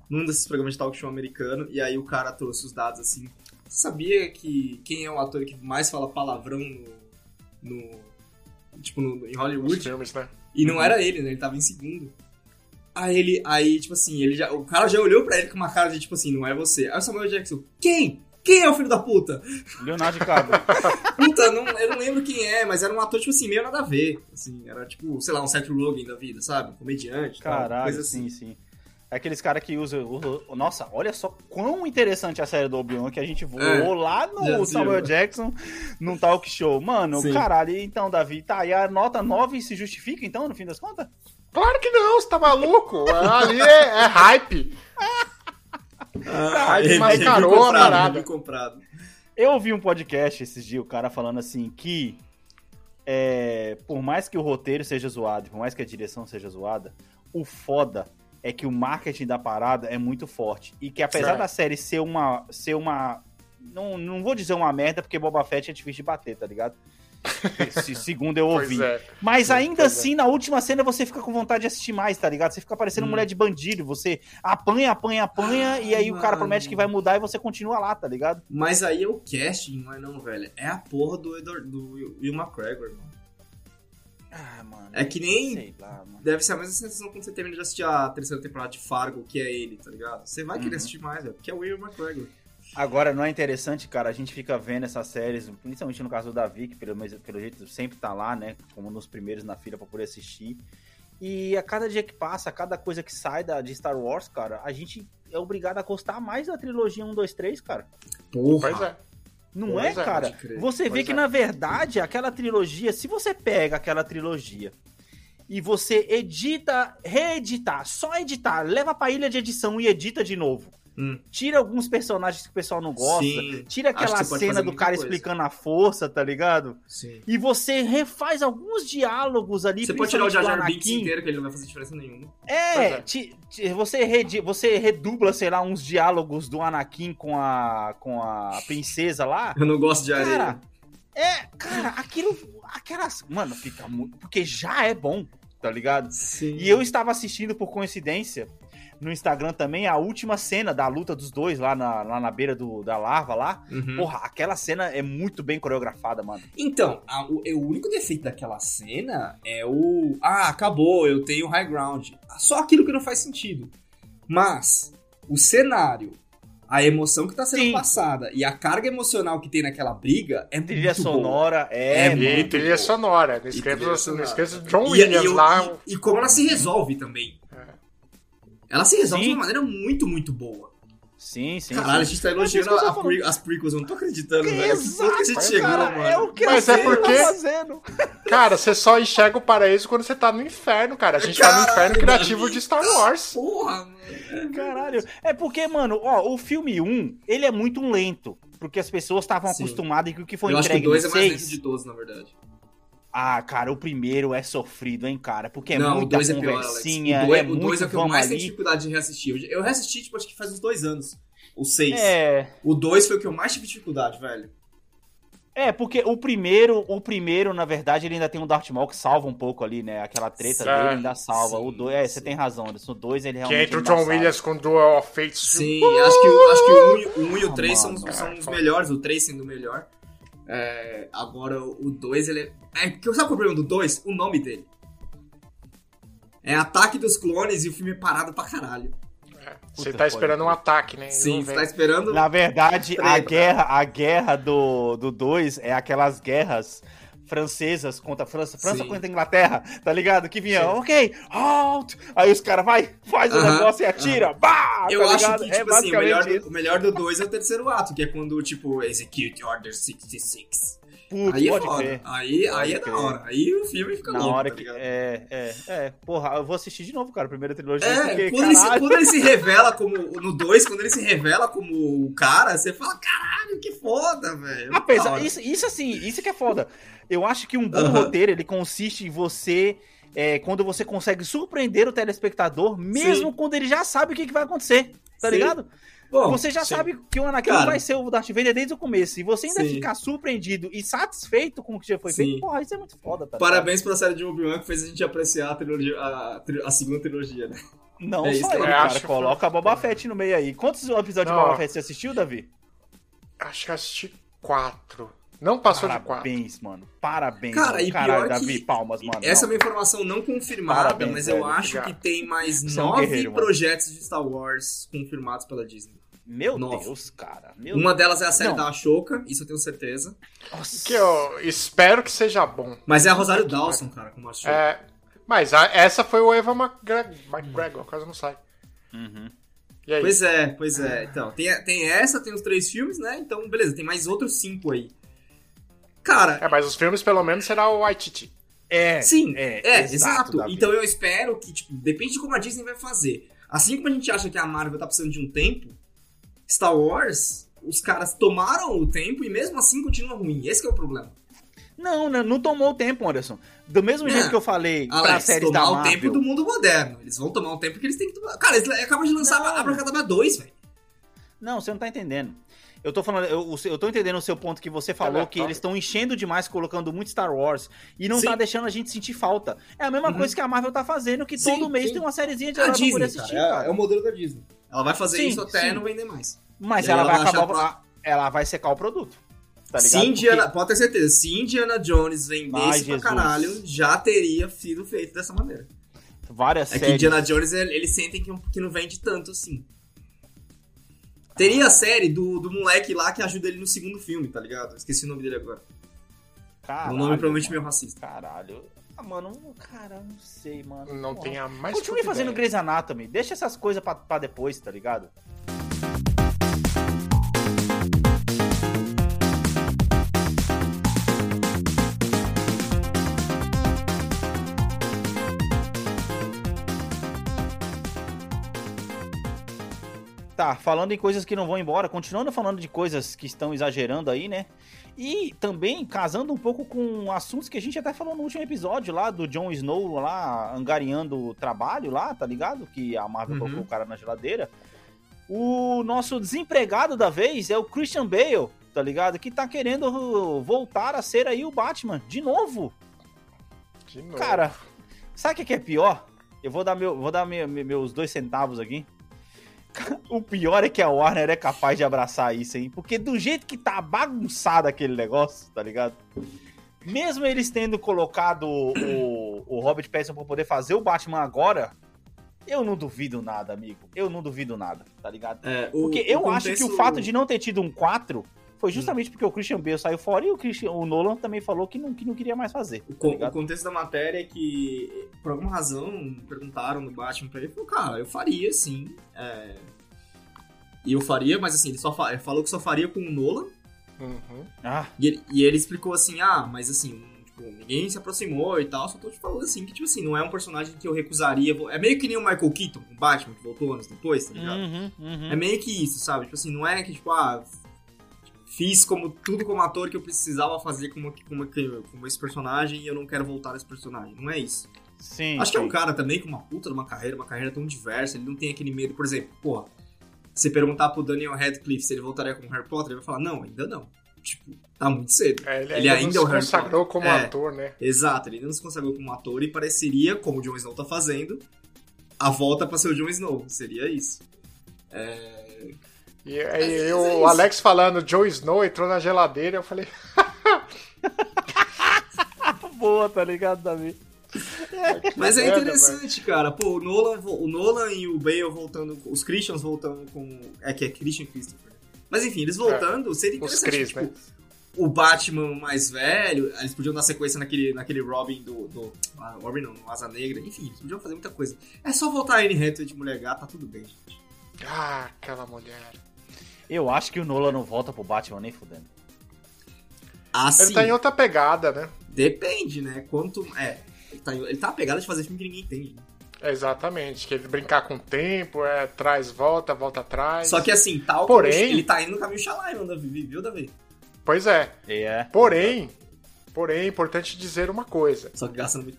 num desses programas de talk show americano, e aí o cara trouxe os dados assim. Você sabia que quem é o ator que mais fala palavrão no. no tipo, no, em Os Hollywood? filmes, né? E não era ele, né? Ele tava em segundo. Aí ele, aí, tipo assim, ele já, o cara já olhou pra ele com uma cara de tipo assim, não é você. Aí o Samuel Jackson, quem? Quem é o filho da puta? Leonardo DiCaprio. Puta, não, eu não lembro quem é, mas era um ator, tipo assim, meio nada a ver. Assim, era tipo, sei lá, um Seth Rogen da vida, sabe? Comediante, tal, Caralho, coisa assim. sim, sim. É aqueles caras que usam. Nossa, olha só quão interessante a série do Obi-Wan que a gente voou É, lá no. Samuel Jackson num talk show. Mano, Sim. caralho, então, Davi, tá, e a nota 9 se justifica então, no fim das contas? Claro que não, você tá maluco? Ali é, é hype. Ah, Aí review mascarou a comprado, parada. comprado. Eu ouvi um podcast esses dias, o cara falando assim que é, por mais que o roteiro seja zoado, por mais que a direção seja zoada, o foda é que o marketing da parada é muito forte. E que apesar Certo. da série ser uma. ser uma. Não, não vou dizer uma merda, porque Boba Fett é difícil de bater, tá ligado? Se- segundo eu ouvi. É. Mas ainda pois é. assim, na última cena, você fica com vontade de assistir mais, tá ligado? Você fica parecendo mulher de bandido. Você apanha, apanha, apanha, e aí o cara mano. promete que vai mudar e você continua lá, tá ligado? Mas aí é o casting, não é não, velho. É a porra do, Edward, do Will McGregor, mano. Ah, mano. É que nem- Sei lá, mano. Deve ser a mesma sensação quando você termina de assistir a terceira temporada de Fargo, que é ele, tá ligado? Você vai querer Uhum. assistir mais, velho, porque é o Will McGregor. Agora, não é interessante, cara, a gente fica vendo essas séries, principalmente no caso do Davi, que pelo, pelo jeito sempre tá lá, né? Como nos primeiros na fila pra poder assistir. E a cada dia que passa, a cada coisa que sai da, de Star Wars, cara, a gente é obrigado a gostar mais da trilogia 1, 2, 3, cara. Porra. Pois é. Não Pois é, é, cara? Você vê Pois que, é. na verdade, aquela trilogia, se você pega aquela trilogia e você edita, reeditar, só editar, leva pra ilha de edição e edita de novo. Hum. Tira alguns personagens que o pessoal não gosta. Sim. Tira aquela cena do cara coisa. explicando a força, tá ligado? Sim. E você refaz alguns diálogos ali. Você pode tirar o Jar principalmente Jar do Binks inteiro, que ele não vai fazer diferença nenhuma. É, é. ti- ti- você, redi- você redubla, sei lá, uns diálogos do Anakin com a, com a princesa lá. Eu não gosto de areia. Cara, é, cara, aquilo, aquelas, mano, fica muito, porque já é bom, tá ligado? Sim. E eu estava assistindo por coincidência no Instagram também a última cena da luta dos dois lá na, lá na beira do, da larva lá. Uhum. Porra, aquela cena é muito bem coreografada, mano. Então, a- o, é, o único defeito daquela cena é o. Ah, acabou, eu tenho high ground. Só aquilo que não faz sentido. Mas, o cenário, a emoção que tá sendo Sim. passada e a carga emocional que tem naquela briga é Trilha muito boa. sonora é, É mano. E muito trilha sonora. Não E esqueça, não esqueça de John E- Williams e, eu- lá. e- e como ela se resolve também. Ela se resolve Sim. de uma maneira muito, muito boa. Sim, sim. Caralho, a sim. gente tá elogiando eu a pre- as prequels, eu não tô acreditando, velho. Que Exato, ponto que a gente chegou, cara, mano. é o que Mas a é porque- tá fazendo. Cara, você só enxerga o paraíso quando você tá no inferno, cara. A gente tá no Caralho, inferno criativo Davi. de Star Wars. Porra, mano. Caralho. É porque, mano, ó, o filme 1, ele é muito lento. Porque as pessoas estavam acostumadas que o que foi Eu acho que o entregue 2 no é mais 6... lento de todos, na verdade. Ah, cara, o primeiro é sofrido, hein, cara? Porque é não, muita 2 é pior, Alex. conversinha, O 2 é o dois muito é o que eu mais tenho ali. dificuldade de reassistir. Eu, reassisti, tipo, acho que faz uns dois anos. O 6. É, O 2 foi o que eu mais tive dificuldade, velho. é, porque o primeiro, o primeiro, na verdade, ele ainda tem um Darth Maul que salva um pouco ali, né? Aquela treta Sim. dele ainda salva. Sim, o dois, é, você tem razão, Anderson. O 2 ele Que realmente entra o John. Williams com Duel of Fates. Sim, acho que, o- acho que o 1 e- o um e o Ah, 3 são, os- mano. são os É, melhores, o 3 sendo o melhor. É, agora o 2, ele é. é que- sabe qual é o problema do 2? O nome dele. É Ataque dos Clones e o filme é parado pra caralho. Você Puta, tá esperando um ataque, né? Sim, você tá esperando. Na verdade, a guerra, a guerra do 2 do dois é aquelas guerras francesas contra a França, França Sim. contra a Inglaterra, tá ligado? Que vinha, ok, halt! Aí os caras vai, faz o Aham, negócio e atira, bah! Eu tá acho ligado? que, é tipo assim, o melhor, basicamente do, o melhor do 2 é o terceiro ato, que é quando, tipo, execute order 66. Putz, aí é pode crer. Aí, aí é Pode da crer. hora. Aí o filme fica Na louco, hora tá que. É, é, é. Porra, eu vou assistir de novo, cara, a primeira trilogia. É, porque, quando, ele se, quando ele se revela como. No 2, quando ele se revela como o cara, você fala, caralho, que foda, velho. Apesar, isso, isso assim, isso que é foda. Eu acho que um bom Aham. roteiro, ele consiste em você. é, quando você consegue surpreender o telespectador, mesmo Sim. quando ele já sabe o que, que vai acontecer. Tá Sim. ligado? Bom, você já sim. sabe que o Anakin Cara. vai ser o Darth Vader desde o começo. E você ainda Sim. ficar surpreendido e satisfeito com o que já foi Sim. feito, porra, isso é muito foda, tá ligado? Parabéns pela série de Obi-Wan que fez a gente apreciar a, trilogia, a, a segunda trilogia, né? Não É só isso que ele, cara. acho Coloca a Boba Fett no meio aí. Quantos episódios Não. de Boba Fett você assistiu, Davi? Acho que eu assisti quatro. Não passou de quatro. Parabéns, mano. Parabéns. Cara, mano. e Caralho, pior Davi, que palmas, mano. Essa é Não. uma informação não confirmada, Parabéns, mas velho. eu acho Obrigado. que tem mais Você é um nove mano. projetos de Star Wars confirmados pela Disney. Meu Nove. Deus, cara. Meu Uma delas é a série Não. da Ashoka, isso eu tenho certeza. Nossa. Que eu espero que seja bom. Mas é a Rosário Dawson, cara, como Ashoka. É, mas a- essa foi o Eva McGregor, McGregor quase não sai. Uhum. E aí? Pois é, pois é. Então, tem, tem essa, tem os três filmes, né? Então, beleza, tem mais outros cinco aí. Cara, É, mas os filmes pelo menos será o Waititi. É, sim, é, é, exato, exato. Davi. Então eu espero que, tipo, depende de como a Disney vai fazer. Assim como a gente acha que a Marvel tá precisando de um tempo, Star Wars, os caras tomaram o tempo e mesmo assim continua ruim. Esse que é o problema. Não, não, não tomou o tempo, Anderson. Do mesmo É. jeito que eu falei pra Alex, séries da tomar o Marvel. tempo do mundo moderno. Eles vão tomar o tempo que eles têm que tomar. Cara, eles acabam de lançar Não. a Abracadabra 2, velho. Não, você não tá entendendo. Eu tô falando, eu, eu tô entendendo o seu ponto que você falou que aleatório. eles estão enchendo demais, colocando muito Star Wars e não Sim. tá deixando a gente sentir falta. É a mesma Uhum. coisa que a Marvel tá fazendo, que Sim, todo mês sim. tem uma sériezinha de pra poder Disney, assistir, cara, cara. é, é o modelo da Disney. Ela vai fazer isso até não vender mais. Mas ela ela vai acabar. achar Ela vai secar o produto. Tá ligado? Se Indiana, Porque pode ter certeza, se Indiana Jones vendesse Ai, pra Jesus. caralho, já teria sido feito dessa maneira. várias É que séries. Indiana Jones, ele- eles sentem que, que não vende tanto assim. Teria a série do, do moleque lá que ajuda ele no segundo filme, tá ligado? Esqueci o nome dele agora. Caralho, o nome provavelmente mano. meio racista. Caralho. Ah, mano, cara, não sei, mano. Não Porra. tem a mais Continue fazendo ideia. Grey's Anatomy. Deixa essas coisas pra, pra depois, tá ligado? Tá, falando em coisas que não vão embora, continuando falando de coisas que estão exagerando aí, né? E também casando um pouco com assuntos que a gente até falou no último episódio lá do Jon Snow lá angariando o trabalho lá, tá ligado? Que a Marvel Uhum. colocou o cara na geladeira. O nosso desempregado da vez é o Christian Bale, tá ligado? Que tá querendo voltar a ser aí o Batman de novo. De novo. Cara, sabe o que é pior? Eu vou dar, meu, vou dar meu- meus dois centavos aqui. O pior é que a Warner é capaz de abraçar isso, hein? Porque do jeito que tá bagunçado aquele negócio, tá ligado? Mesmo eles tendo colocado o, o Robert Pattinson pra poder fazer o Batman agora, eu não duvido nada, amigo. Eu não duvido nada, tá ligado? É, o- Porque eu acho que o fato de não ter tido um 4 foi justamente porque o Christian Bale saiu fora e o, Christian, o Nolan também falou que não, que não queria mais fazer. O, tá o contexto da matéria é que, por alguma razão, perguntaram no Batman pra ele, falou, cara, eu faria sim. é, E eu faria, mas assim, ele só fa- ele falou que só faria com o Nolan. Uhum. Ah, E ele, e ele explicou assim, ah, mas assim, tipo, ninguém se aproximou e tal, só tô te falando assim, que tipo assim, não é um personagem que eu recusaria. É meio que nem o Michael Keaton, o Batman, que voltou anos depois, tá ligado? uhum, uhum. É meio que isso, sabe? Tipo assim, não é que, tipo, ah, fiz como tudo como ator que eu precisava fazer como, como, como esse personagem e eu não quero voltar a esse personagem. Não é isso. Sim. Acho que é um sim. cara também com uma puta de uma carreira, uma carreira tão diversa, ele não tem aquele medo, por exemplo, porra, você perguntar pro Daniel Radcliffe se ele voltaria como Harry Potter, ele vai falar, não, ainda não. Tipo, tá muito cedo. É, ele, Ele ainda, ainda não é o se Harry consagrou Potter. como É. ator, né? Exato, ele não se consagrou como ator e pareceria, como o Jon Snow tá fazendo, a volta pra ser o Jon Snow. Seria isso. É... E, vezes o é isso. Alex falando, Joe Snow entrou na geladeira, eu falei, Boa, tá ligado, Davi? Mas é interessante, cara. Pô, o Nolan, o Nolan e o Bale voltando, os Christians voltando com. É que é Christian Christopher. Mas enfim, eles voltando, seria os interessante. Chris, tipo, né? O Batman mais velho, eles podiam dar sequência naquele, naquele Robin do. do ah, Robin não, no Asa Negra, enfim, eles podiam fazer muita coisa. É só voltar a Anne Hathaway de mulher gata, tá tudo bem, gente. Ah, aquela mulher. Eu acho que o Nolan não volta pro Batman nem fudendo. Assim, Ele tá em outra pegada, né? depende, né? Quanto. É. Ele tá, ele tá pegada de fazer filme que ninguém entende. Né? Exatamente, que ele brincar com o tempo, é, traz, volta, volta atrás. Só que assim, tal Porém- como ele tá indo no caminho Shyamalan, Davi, viu, Davi? Pois é. É. Porém, porém, é importante dizer uma coisa. Só que gastando muito.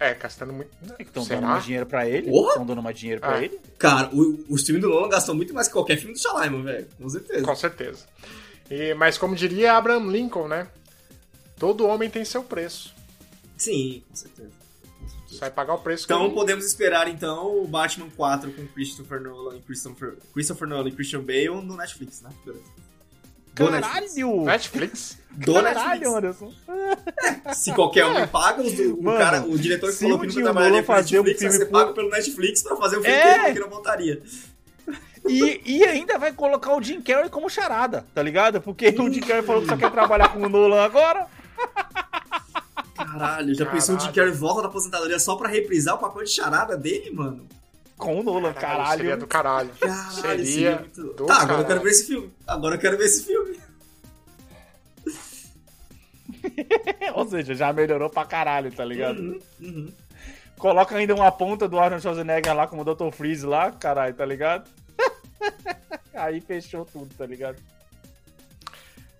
É, gastando muito. Estão dando mais dinheiro pra ele. Porra! Estão dando mais dinheiro pra Ah. ele. Cara, o, o filme do Nolan gastou muito mais que qualquer filme do Shyamalan, velho. Com certeza. Com certeza. E, mas como diria Abraham Lincoln, né? Todo homem tem seu preço. Sim, com certeza. Você vai pagar o preço que Então ele- podemos esperar então o Batman 4 com Christopher Nolan e Christopher, Christopher Nolan e Christian Bale no Netflix, né? Beleza. Caralho! Netflix. Do Caralho, Netflix. Anderson. Se qualquer um paga, os- o, Mano, cara, o diretor que falou o que nunca trabalharia fazer um Netflix vai filme ser por- pago pelo Netflix pra fazer um filme É. que ele falou que não voltaria. E, e ainda vai colocar o Jim Carrey como charada, tá ligado? Porque o Jim Carrey falou que só quer trabalhar com o Nolan agora. Caralho, já pensou o Jim Caralho. Carrey volta da aposentadoria só pra reprisar o papel de charada dele, mano? Com o Nolan, Seria caralho. do caralho. Caralho, Seria seria muito... do Tá, agora eu caralho. quero ver esse filme. Agora eu quero ver esse filme. Ou seja, já melhorou pra caralho, tá ligado? Uhum, uhum. Coloca ainda uma ponta do Arnold Schwarzenegger lá como Dr. Freeze lá, caralho, tá ligado? Aí fechou tudo, tá ligado?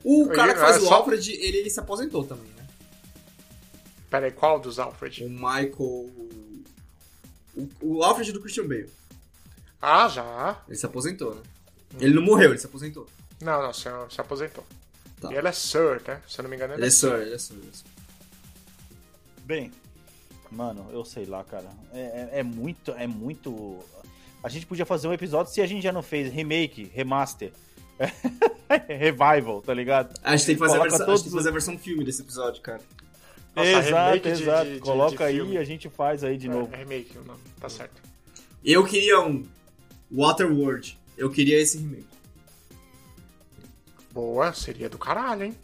O cara que faz é o só- Alfred, ele, ele se aposentou também, né? Pera aí, qual dos Alfred? O Michael... O, o Alfred do Christian Bale. Ah, já. Ele se aposentou, né? Ele não morreu, ele se aposentou. Não, não, se, se aposentou. Tá. E ele é Sir, né? Se eu não me engano, ele, Ele é Sir, ele é Sir. ele é Sir. Bem, mano, eu sei lá, cara. É, é- é muito, é muito. A gente podia fazer um episódio se a gente já não fez remake, remaster, revival, tá ligado? A gente tem que fazer, a versão, a gente todos tem que fazer a versão filme desse episódio, cara. Nossa, exato, exato. de- de- Coloca de aí filme. e a gente faz aí de É, novo. é remake, o nome. Tá certo. Eu queria um Waterworld. Eu queria esse remake. Boa, seria do caralho, hein?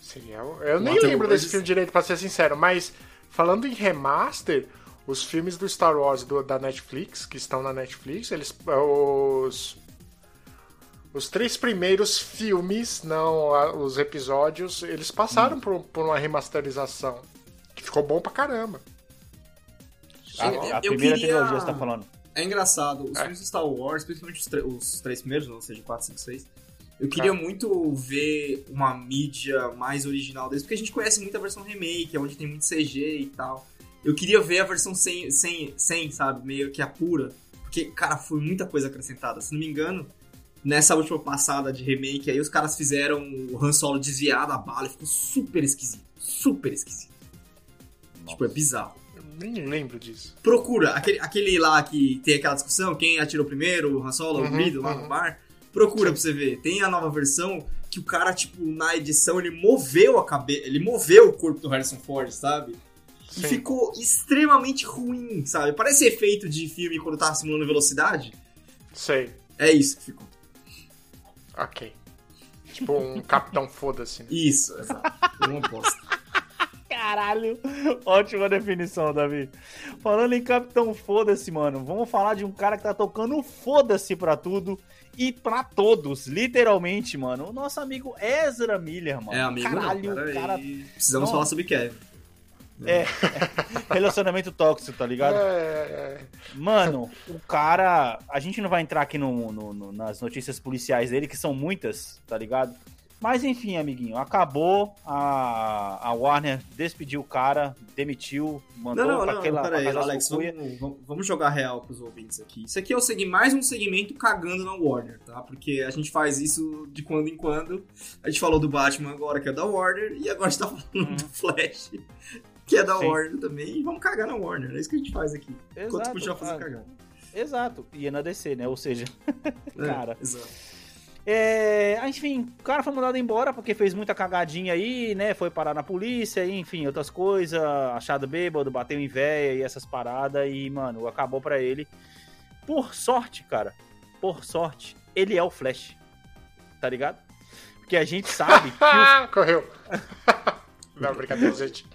Seria. Eu nem Waterworld- lembro desse filme direito, pra ser sincero, mas falando em remaster, os filmes do Star Wars do- da Netflix, que estão na Netflix, eles. Os. Os três primeiros filmes, não os episódios, eles passaram por, por uma remasterização. Que ficou bom pra caramba. A, a eu primeira queria- trilogia você tá falando. É engraçado, os É. filmes do Star Wars, principalmente os, os três primeiros, ou seja, 4, 5, 6. Eu queria É. muito ver uma mídia mais original deles, porque a gente conhece muito a versão remake, onde tem muito CG e tal. Eu queria ver a versão sem, sem, sem sabe, meio que a pura. Porque, cara, foi muita coisa acrescentada. Se não me engano, nessa última passada de remake aí, os caras fizeram o Han Solo desviar da bala e ficou super esquisito. Super esquisito. Tipo, é bizarro. Eu nem lembro disso. Procura, aquele, aquele lá que tem aquela discussão, quem atirou primeiro, o Han Solo ou o Uhum, Greedo lá uhum. no bar. Procura pra você ver. Tem a nova versão que o cara, tipo, na edição, ele moveu a cabeça, ele moveu o corpo do Harrison Ford, sabe? E Sim. ficou extremamente ruim, sabe? Parece efeito de filme quando tava simulando velocidade. Sei. É isso que ficou. Ok. Tipo um Capitão Foda-se. né? Isso, exato. Uma bosta. Caralho, ótima definição, Davi. Falando em Capitão Foda-se, mano, vamos falar de um cara que tá tocando foda-se pra tudo e pra todos, literalmente, mano. O nosso amigo Ezra Miller, mano. É, amigo, Caralho, não, cara. Precisamos Não. falar sobre Kevin. É, relacionamento tóxico, tá ligado? É, Mano, o cara. A gente não vai entrar aqui no, no- no- nas notícias policiais dele, que são muitas, tá ligado? Mas enfim, amiguinho, acabou. A, a Warner despediu o cara, demitiu, mandou Não, não, pra não, aquela. pera aí, pra casa Alex, vamos, vamos- jogar real pros ouvintes aqui. Isso aqui é o segui- mais um segmento cagando na Warner, tá? Porque a gente faz isso de quando em quando. A gente falou do Batman agora, que é da Warner, e agora a gente tá falando do Flash, que é da. Sim. Warner também, e vamos cagar na Warner. É isso que a gente faz aqui. Enquanto Exato, continuar fazendo cagar. Exato, e é na DC, né? Ou seja, É, Cara. exato. É, enfim, o cara foi mandado embora porque fez muita cagadinha aí, né? Foi parar na polícia, e, enfim, outras coisas, achado bêbado, bateu em véia e essas paradas, e, mano, acabou pra ele. Por sorte, cara, por sorte, ele é o Flash, tá ligado? Porque a gente sabe que o Ah, correu. Não, brincadeira, gente.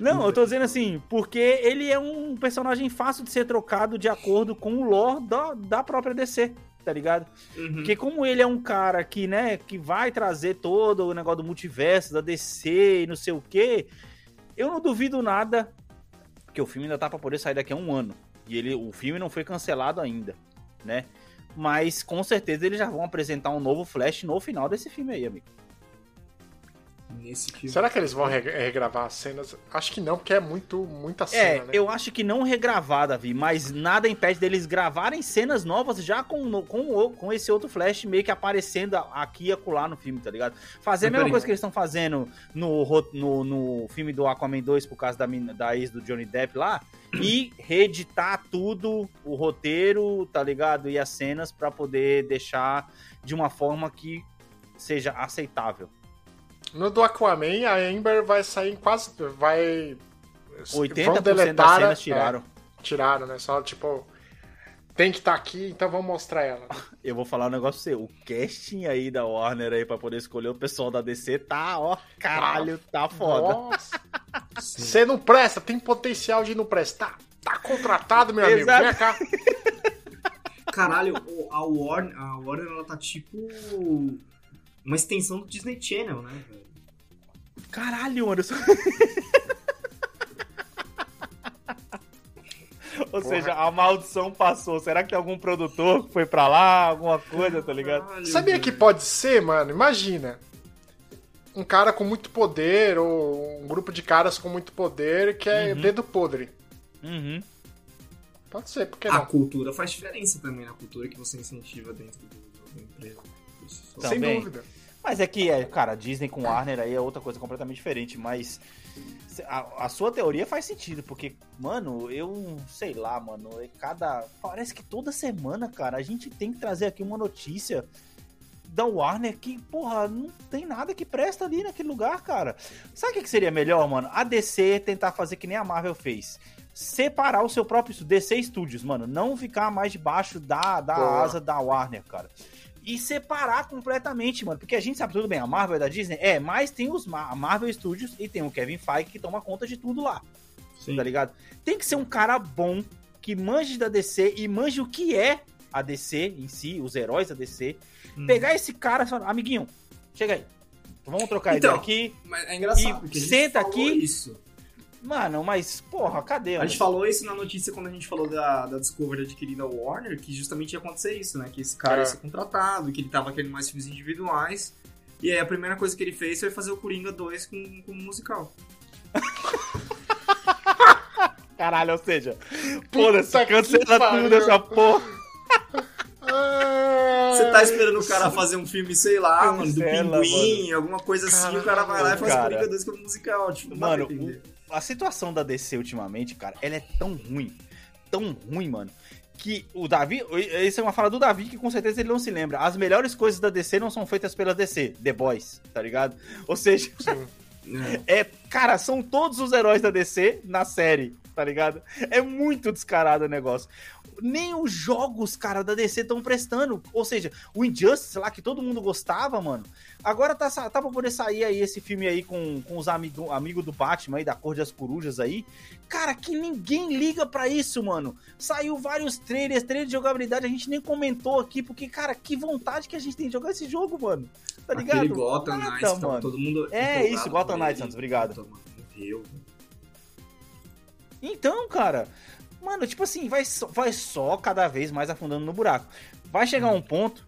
Não, eu tô dizendo assim, porque ele é um personagem fácil de ser trocado de acordo com o lore da, da própria DC, tá ligado? Uhum. Porque como ele é um cara que, né, que vai trazer todo o negócio do multiverso, da DC e não sei o quê, eu não duvido nada, porque o filme ainda tá pra poder sair daqui a um ano. E ele, o filme não foi cancelado ainda, né? Mas com certeza eles já vão apresentar um novo Flash no final desse filme aí, amigo. Nesse filme. Será que eles vão re- regravar as cenas? Acho que não, porque é muito, muita É, cena, né? eu acho que não regravar, Davi, mas nada impede deles gravarem cenas novas já com, com, com esse outro Flash meio que aparecendo aqui e acolá no filme, tá ligado? Fazer a mesma coisa que eles estão fazendo no, ro- no, no filme do Aquaman 2 por causa da, da ex do Johnny Depp lá e reeditar tudo, o roteiro, tá ligado? E as cenas pra poder deixar de uma forma que seja aceitável. No do Aquaman, a Amber vai sair em quase. Vai. 80% vão das deletar, cenas é, tiraram. tiraram, né? Só tipo. Tem que estar aqui, então vamos mostrar ela. Eu vou falar um negócio pra você. O casting aí da Warner aí pra poder escolher o pessoal da DC tá, ó, caralho, tá foda. Nossa. Você não presta, tem potencial de não prestar. Tá contratado, meu amigo. Exato. Vem cá. Caralho, a Warner, a Warner ela tá tipo uma extensão do Disney Channel, né, velho? Caralho, sou- Ou seja, a maldição passou. Será que tem algum produtor que foi pra lá, alguma coisa, tá ligado? Caralho, Sabia velho. que pode ser, mano? Imagina. Um cara com muito poder, ou um grupo de caras com muito poder que é Uhum. dedo podre. Uhum. Pode ser, por que A não? cultura faz diferença também, a cultura que você incentiva dentro do- da empresa. Só- Sem também. dúvida. Mas é que, é, cara, Disney com Warner aí é outra coisa completamente diferente, mas a, a sua teoria faz sentido, porque, mano, eu sei lá, mano, é cada. Parece que toda semana, cara, a gente tem que trazer aqui uma notícia da Warner que, porra, não tem nada que presta ali naquele lugar, cara. Sabe o que seria melhor, mano? A DC tentar fazer que nem a Marvel fez. Separar o seu próprio DC Studios, mano. Não ficar mais debaixo da, da asa da Warner, cara e separar completamente, mano. Porque a gente sabe tudo bem, a Marvel é da Disney? É, mas tem os a Marvel Studios e tem o Kevin Feige que toma conta de tudo lá, Sim. tá ligado? Tem que ser um cara bom, que manje da DC e manje o que é a DC em si, os heróis da DC. Hum. Pegar esse cara e falar, amiguinho, chega aí. Vamos trocar Então, ideia aqui. Mas é engraçado, E senta aqui. isso. Mano, mas, porra, cadê? A gente falou isso na notícia quando a gente falou da, da Discovery adquirida ao Warner, que justamente ia acontecer isso, né? Que esse cara É. ia ser contratado, que ele tava querendo mais filmes individuais. E aí a primeira coisa que ele fez foi fazer o Coringa 2 com, com um musical. Caralho, ou seja, foda-se, cancela tudo essa porra. Você tá esperando o cara fazer um filme, sei lá, mano, do Pinguim, alguma coisa assim, o cara vai lá e faz Cara. Coringa 2 como musical. Tipo, não dá Mano, pra entender. o- a situação da DC ultimamente, cara, ela é tão ruim, tão ruim, mano, que o Davi, isso é uma fala do Davi que com certeza ele não se lembra. As melhores coisas da DC não são feitas pela DC, The Boys, tá ligado? Ou seja, É. cara, são todos os heróis da DC na série, tá ligado? É muito descarado o negócio. Nem os jogos, cara, da DC estão prestando. Ou seja, o Injustice lá, que todo mundo gostava, mano. Agora tá, tá pra poder sair aí esse filme aí com, com os amigos amigo do Batman aí, da Cor das Corujas aí. Cara, que ninguém liga pra isso, mano. Saiu vários trailers, trailers de jogabilidade, a gente nem comentou aqui, porque, cara, que vontade que a gente tem de jogar esse jogo, mano. Tá ligado? Aquele Gotham Nada, Knights, tava mano. todo mundo. É isso, Gotham Knights. Santos, obrigado. Mano, Morreu. Então, cara, mano, tipo assim, vai só, vai só cada vez mais afundando no buraco. Vai chegar um ponto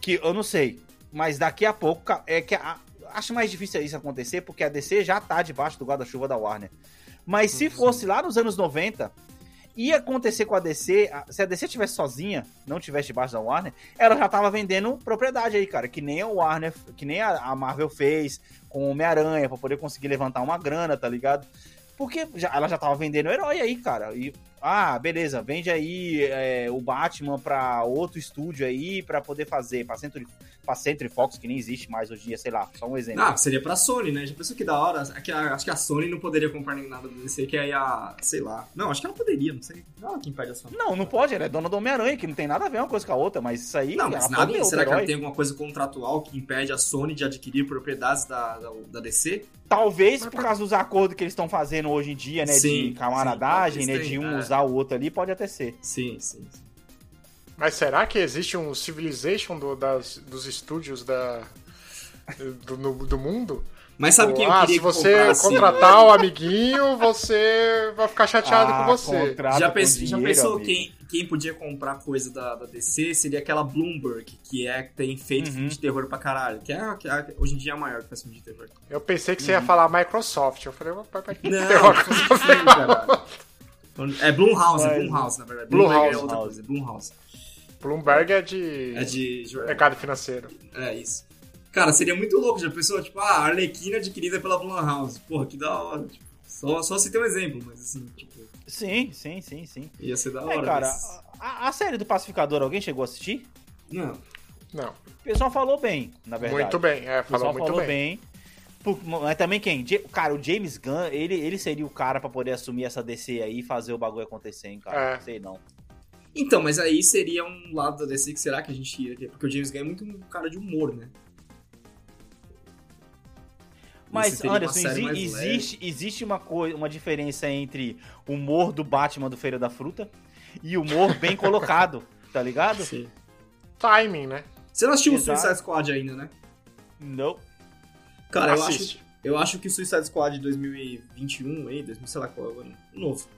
que eu não sei, mas daqui a pouco é que a- acho mais difícil isso acontecer porque a DC já tá debaixo do guarda-chuva da Warner. Mas se fosse lá nos anos 90, ia acontecer com a DC, se a DC tivesse sozinha, não tivesse debaixo da Warner, ela já tava vendendo propriedade aí, cara, que nem a Warner, que nem a, Marvel fez com o Homem-Aranha pra poder conseguir levantar uma grana, tá ligado? Porque já- ela já tava vendendo herói aí, cara. E, ah, beleza, vende aí é, o Batman pra outro estúdio aí pra poder fazer, pra Century, pra Century Fox, que nem existe mais hoje em dia, sei lá, só um exemplo. Ah, seria pra Sony, né? Já pensou que da hora? É que acho que a Sony não poderia comprar nem nada do DC, que aí a. sei lá. Não, acho que ela poderia, não sei. Não, quem impede a Sony. Não, não pode, ela é dona do Homem-Aranha, que não tem nada a ver uma coisa com a outra, mas isso aí. Não, mas ela nada, será que ela tem alguma coisa contratual que impede a Sony de adquirir propriedades da, da, da DC? Talvez por causa dos acordos que eles estão fazendo hoje em dia, né? Sim, de camaradagem, sim, né? De um é. Usar o outro ali, pode até ser. Sim, sim, sim. Mas será que existe um Civilization do- das, dos estúdios da, do, no- do mundo? Mas sabe quem eu ah, queria se você comprasse? contratar o amiguinho, você vai ficar chateado Ah, com você. Já, com pensou, já pensou amigo. quem, quem podia comprar coisa da, da DC? Seria aquela Bloomberg, que é que tem feito Uhum. filme de terror pra caralho. Que é, que é- hoje em dia é a maior que faz filme de terror. Eu pensei que você ia falar Microsoft. Eu falei, "Opa, mas que Não, uma não caralho. É Blumhouse, é Blumhouse, na verdade. Blumhouse. Bloomberg é outra coisa, Blumhouse. Bloomberg é de, É de... mercado financeiro. É isso. Cara, seria muito louco, já pensou? Tipo, ah, a Arlequina adquirida pela Blumhouse. Porra, que da hora. Tipo, só, só tem um exemplo, mas assim, tipo, Sim, sim, sim, sim. ia ser da É, hora. cara, mas- a, a série do Pacificador, alguém chegou a assistir? Não. Não, O pessoal falou bem, na verdade. muito bem. É, O pessoal falou muito falou bem. bem. Mas também quem? Cara, o James Gunn, ele, ele seria o cara pra poder assumir essa DC aí e fazer o bagulho acontecer, hein, cara? É. Não sei não. Então, mas aí seria um lado da DC que será que a gente ia ter? Porque o James Gunn é muito um cara de humor, né? Mas, Anderson, exi- existe, existe uma, coi- uma diferença entre o humor do Batman do Feira da Fruta e o humor bem colocado, tá ligado? Sim. Timing, né? Você não assistiu o Exato. Suicide Squad ainda, né? Não. Cara, eu acho, eu acho que o Suicide Squad de 2021, aí, 2000, sei lá qual é novo.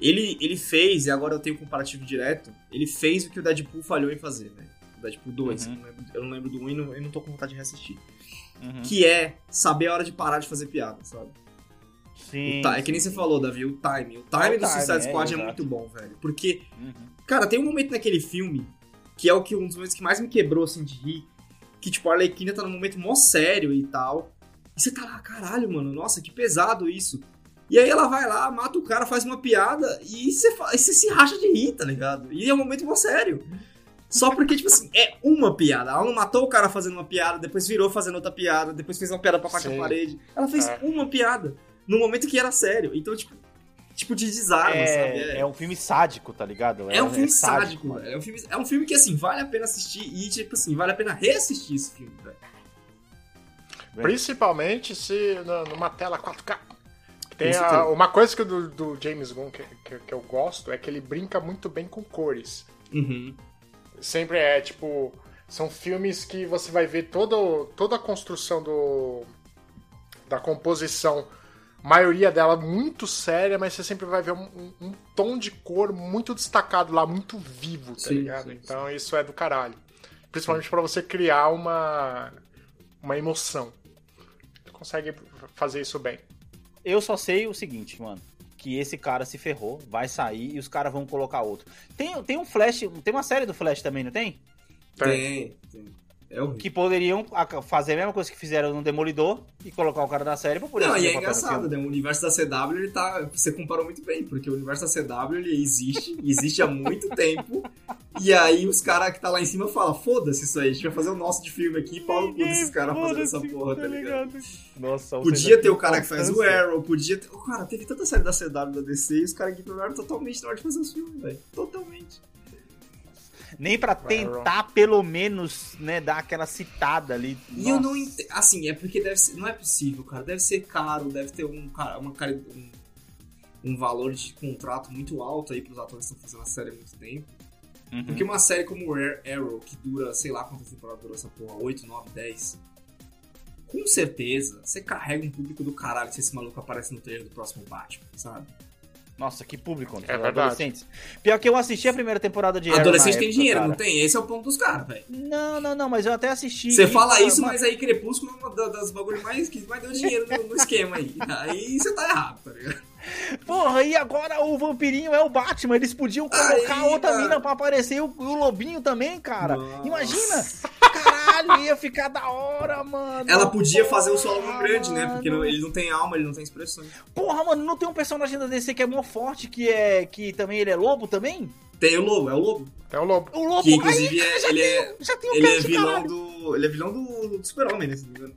Ele, ele fez, e agora eu tenho um comparativo direto, ele fez o que o Deadpool falhou em fazer, velho. O Deadpool 2. Uhum. Eu, não lembro, eu não lembro do 1 e não, eu não tô com vontade de reassistir. Uhum. Que é saber a hora de parar de fazer piada, sabe? Sim. É que nem você falou, Davi, o time. O time o do Suicide time, é, Squad é, exato. muito bom, velho. Porque, Uhum. cara, tem um momento naquele filme que é o que um dos momentos que mais me quebrou, assim, de rir. Que, tipo, a Arlequina tá num momento mó sério e tal. E você tá lá, caralho, mano, nossa, que pesado isso. E aí ela vai lá, mata o cara, faz uma piada e você, e você se racha de rir, tá ligado? E é um momento mó sério. Só porque, tipo assim, é uma piada. Ela não matou o cara fazendo uma piada, depois virou fazendo outra piada, depois fez uma piada pra da Sim. parede. Ela fez É. uma piada no momento que era sério. Então, tipo, tipo de desarma, sabe? É, é um filme sádico, tá ligado? É um filme sádico, velho. É um filme, é um filme que, assim, vale a pena assistir e, tipo assim, vale a pena reassistir esse filme, velho. Principalmente se numa tela 4K. Tem a- uma coisa que do, do James Gunn que, que, que eu gosto é que ele brinca muito bem com cores. Uhum. Sempre é tipo. São filmes que você vai ver todo, toda a construção do, da composição, maioria dela muito séria, mas você sempre vai ver um, um- um tom de cor muito destacado lá, muito vivo, tá Sim, ligado? sim, então isso é do caralho. Principalmente pra você criar uma, uma emoção. Você consegue fazer isso bem. Eu só sei o seguinte, mano. Que esse cara se ferrou, vai sair e os caras vão colocar outro. Tem, tem um Flash, tem uma série do Flash também, não tem? Tem, tem. É. Que poderiam fazer a mesma coisa que fizeram no Demolidor e colocar o cara na série pra poder Não, e é engraçado, né? O universo da CW, ele tá. Você comparou muito bem, porque o universo da CW ele existe, existe há muito tempo. E aí os caras que tá lá em cima falam, foda-se isso aí, a gente vai fazer o nosso de filme aqui e pau no cu desses caras fazendo essa porra, tá ligado? Nossa, Podia ter o cara que faz o Arrow, podia ter. Cara, teve tanta série da CW da DC e os caras ignoraram totalmente na hora de fazer os filmes, velho. Totalmente. Nem pra tentar, pelo menos, né, dar aquela citada ali. E eu não entendo. Assim, é porque deve ser. Não é possível, cara. Deve ser caro, deve ter um, cara- uma, cari- um, um valor de contrato muito alto aí pros atores que estão fazendo a série há muito tempo. Uhum. Porque uma série como Ar- Arrow, que dura, sei lá quantas temporadas durou essa porra, 8, 9, 10. Com certeza, você carrega um público do caralho se esse maluco aparece no trailer do próximo Batman, sabe? Nossa, que público. né? É verdade. Adolescentes. Pior que eu assisti a primeira temporada de Adolescente tem época, dinheiro, cara. não tem? Esse é o ponto dos caras, velho. Não, não, não, mas eu até assisti. Você fala cara, isso, mas aí Crepúsculo é uma da- das bagulhos mais, que mais deu dinheiro no, no esquema aí. Aí você tá errado, tá ligado? Porra, e agora o vampirinho é o Batman. Eles podiam colocar Aí, outra cara. mina pra aparecer e o, o lobinho também, cara. Nossa. Imagina! Caralho, ia ficar da hora, mano. Ela podia fazer o Solomon grande, né? Porque não- ele não tem alma, ele não tem expressões. Porra, mano, não tem um personagem da DC que é mó forte, que é. que também ele é lobo também? Tem o Lobo, é o Lobo. É o lobo. O lobo Que inclusive aí, é- já ele tem, é- já tem o Ele é vilão do. Ele é vilão do, do Super-Homem, né? Se não me engano.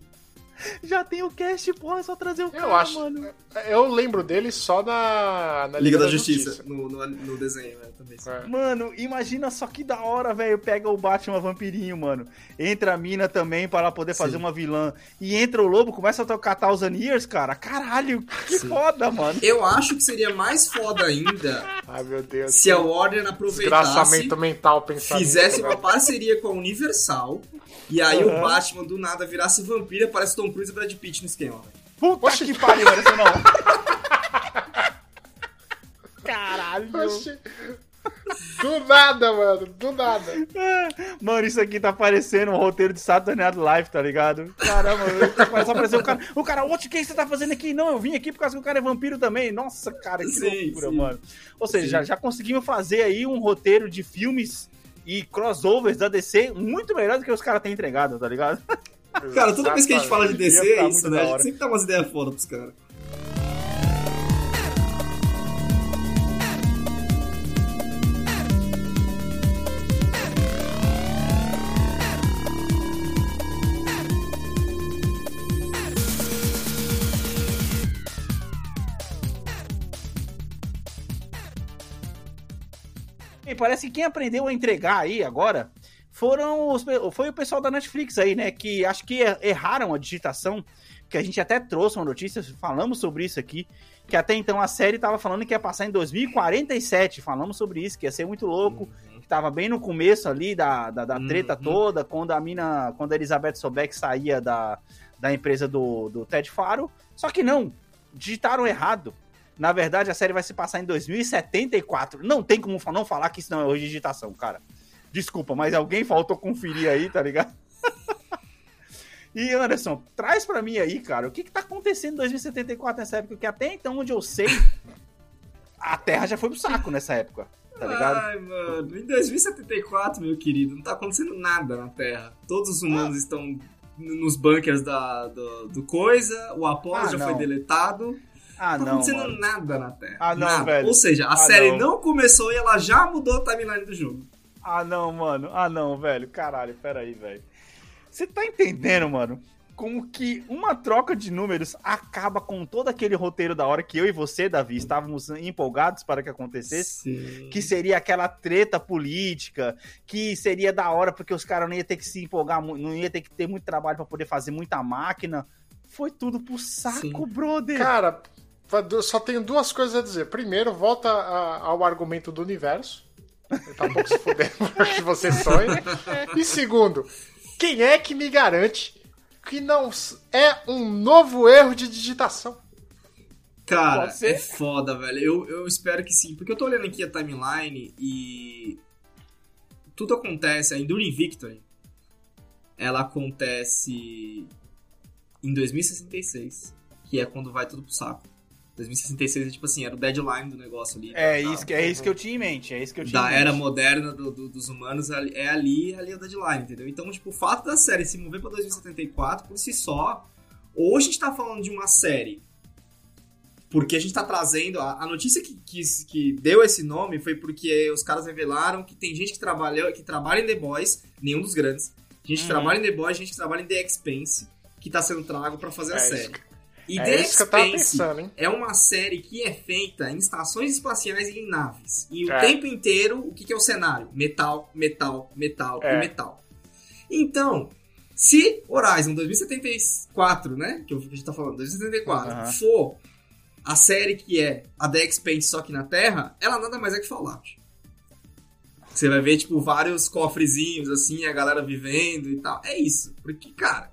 Já tem o cast, porra, é só trazer o cara, Eu acho. mano. Eu lembro dele só na, na Liga da, Justiça, No, no, no desenho, né? Também. É. Mano, imagina só que da hora, velho. Pega o Batman vampirinho, mano. Entra a mina também para ela poder fazer Sim. uma vilã. E entra o lobo, começa a tocar Thousand Years, cara. Caralho, que Sim. foda, mano. Eu acho que seria mais foda ainda Ai, meu Deus. se a Warner aproveitasse, Desgraçamento mental pensar fizesse nisso, uma velho. parceria com a Universal e aí o Aham. Batman do nada virasse vampiro e aparece Tom Cruise e Brad Pitt no esquema, velho. Puta Oxi. que pariu, Anderson, não. Caralho. Oxi. Do nada, mano. Do nada. Mano, isso aqui tá parecendo um roteiro de Saturday Night Live, tá ligado? Caramba, começa a aparecer o cara. O cara, o que você tá fazendo aqui? Não, eu vim aqui por causa que o cara é vampiro também. Nossa, cara, que Sim, loucura, sim. mano. Ou seja, Sim. já, já conseguimos fazer aí um roteiro de filmes e crossovers da DC muito melhor do que os caras têm entregado, tá ligado? Cara, toda vez que a gente fala de DC é isso, muito né? A gente sempre dá umas ideias foda pros caras. Parece que quem aprendeu a entregar aí agora foram os, foi o pessoal da Netflix aí, né? Que acho que erraram a digitação. Que a gente até trouxe uma notícia, falamos sobre isso aqui. Que até então a série tava falando que ia passar em 2047. Falamos sobre isso, que ia ser muito louco. Que tava bem no começo ali da, da, da treta Uhum. toda, quando a mina. Quando a Elizabeth Sobeck saía da, da empresa do, do Ted Faro. Só que não, digitaram errado. Na verdade, a série vai se passar em 2074. Não tem como não falar que isso não é hoje digitação, cara. Desculpa, mas alguém faltou conferir aí, tá ligado? e Anderson, traz pra mim aí, cara, o que que tá acontecendo em 2074 nessa época? Que até então, onde eu sei, a Terra já foi pro saco nessa época, tá ligado? Ai, mano, em 2074, meu querido, não tá acontecendo nada na Terra. Todos os humanos estão n- nos bunkers da, do, do coisa, o Apollo Ah, já não. foi deletado. Ah, não tá não, acontecendo mano. nada na Terra. Ah, não, nada. velho. Ou seja, a Ah, série não. não. começou e ela já mudou a timeline do jogo. Ah, não, mano. Ah, não, velho. Caralho, peraí, velho. Você tá entendendo, mano? Como que uma troca de números acaba com todo aquele roteiro da hora que eu e você, Davi, estávamos empolgados para que acontecesse? Sim. Que seria aquela treta política, que seria da hora porque os caras não iam ter que se empolgar, não ia ter que ter muito trabalho para poder fazer muita máquina. Foi tudo pro saco, Sim. brother. Cara, só tenho duas coisas a dizer. Primeiro, volta a- ao argumento do universo. Ele tá um pouco se fudendo porque você sonha. E segundo, quem é que me garante que não é um novo erro de digitação? Cara, é foda, velho. Eu, eu espero que sim, porque eu tô olhando aqui a timeline e tudo acontece, a Enduring Victory, ela acontece em 2066, que é quando vai tudo pro saco. 2066 é tipo assim, era o deadline do negócio ali. É da- isso, que, é isso que eu tinha em mente, é isso que eu tinha da em mente. era moderna do- do- dos humanos é ali, ali é o deadline, entendeu? Então, tipo, o fato da série se mover pra 2074 por si só, ou a gente tá falando de uma série Porque a gente tá trazendo. A, a notícia que, que, que deu esse nome foi porque os caras revelaram que tem gente que trabalha, que trabalha em The Boys, nenhum dos grandes. Gente que trabalha em The Boys, gente que trabalha em The Expense, que tá sendo trago pra fazer a É isso série. que- E é The pensando, é uma série que é feita em estações espaciais e em naves. E o É. tempo inteiro, o que, que é o cenário? Metal, metal, metal É. e metal. Então, se Horizon 2074, né? Que a gente tá falando, 2074, Aham. for a série que é a The Expanse só que na Terra, ela nada mais é que Fallout. Você vai ver, tipo, vários cofrezinhos, assim, a galera vivendo e tal. É isso. Porque, cara,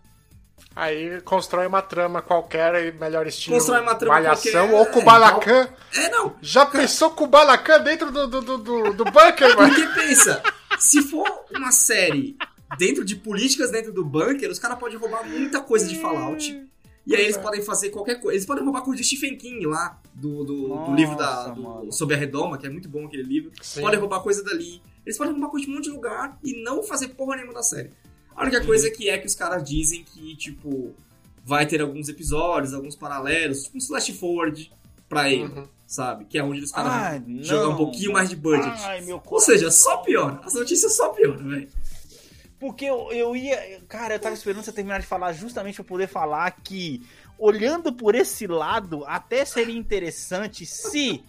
Aí constrói uma trama qualquer e melhor estilo. Constrói uma trama Malhação qualquer, ou é, Kubalacan. é não. Já pensou Kubalacan dentro do, do, do, do, do bunker, mano? Porque pensa, se for uma série dentro de políticas dentro do bunker, os caras podem roubar muita coisa de Fallout. E aí eles podem fazer qualquer coisa. Eles podem roubar coisa do Stephen King lá, do, do, do Nossa, livro da, do. Sobre a Redoma, que é muito bom aquele livro. Sim. Podem roubar coisa dali. Eles podem roubar coisa de um monte de lugar e não fazer porra nenhuma da série. A única coisa que é que os caras dizem que, tipo, vai ter alguns episódios, alguns paralelos, tipo um slash forward pra ele, Uhum. sabe? Que é onde os caras Ai, vão jogar um pouquinho mais de budget. Ai, meu Ou seja, só piora. As notícias só pioram, velho. Porque eu, eu ia. Cara, eu tava esperando você terminar de falar justamente pra poder falar que, olhando por esse lado, até seria interessante se.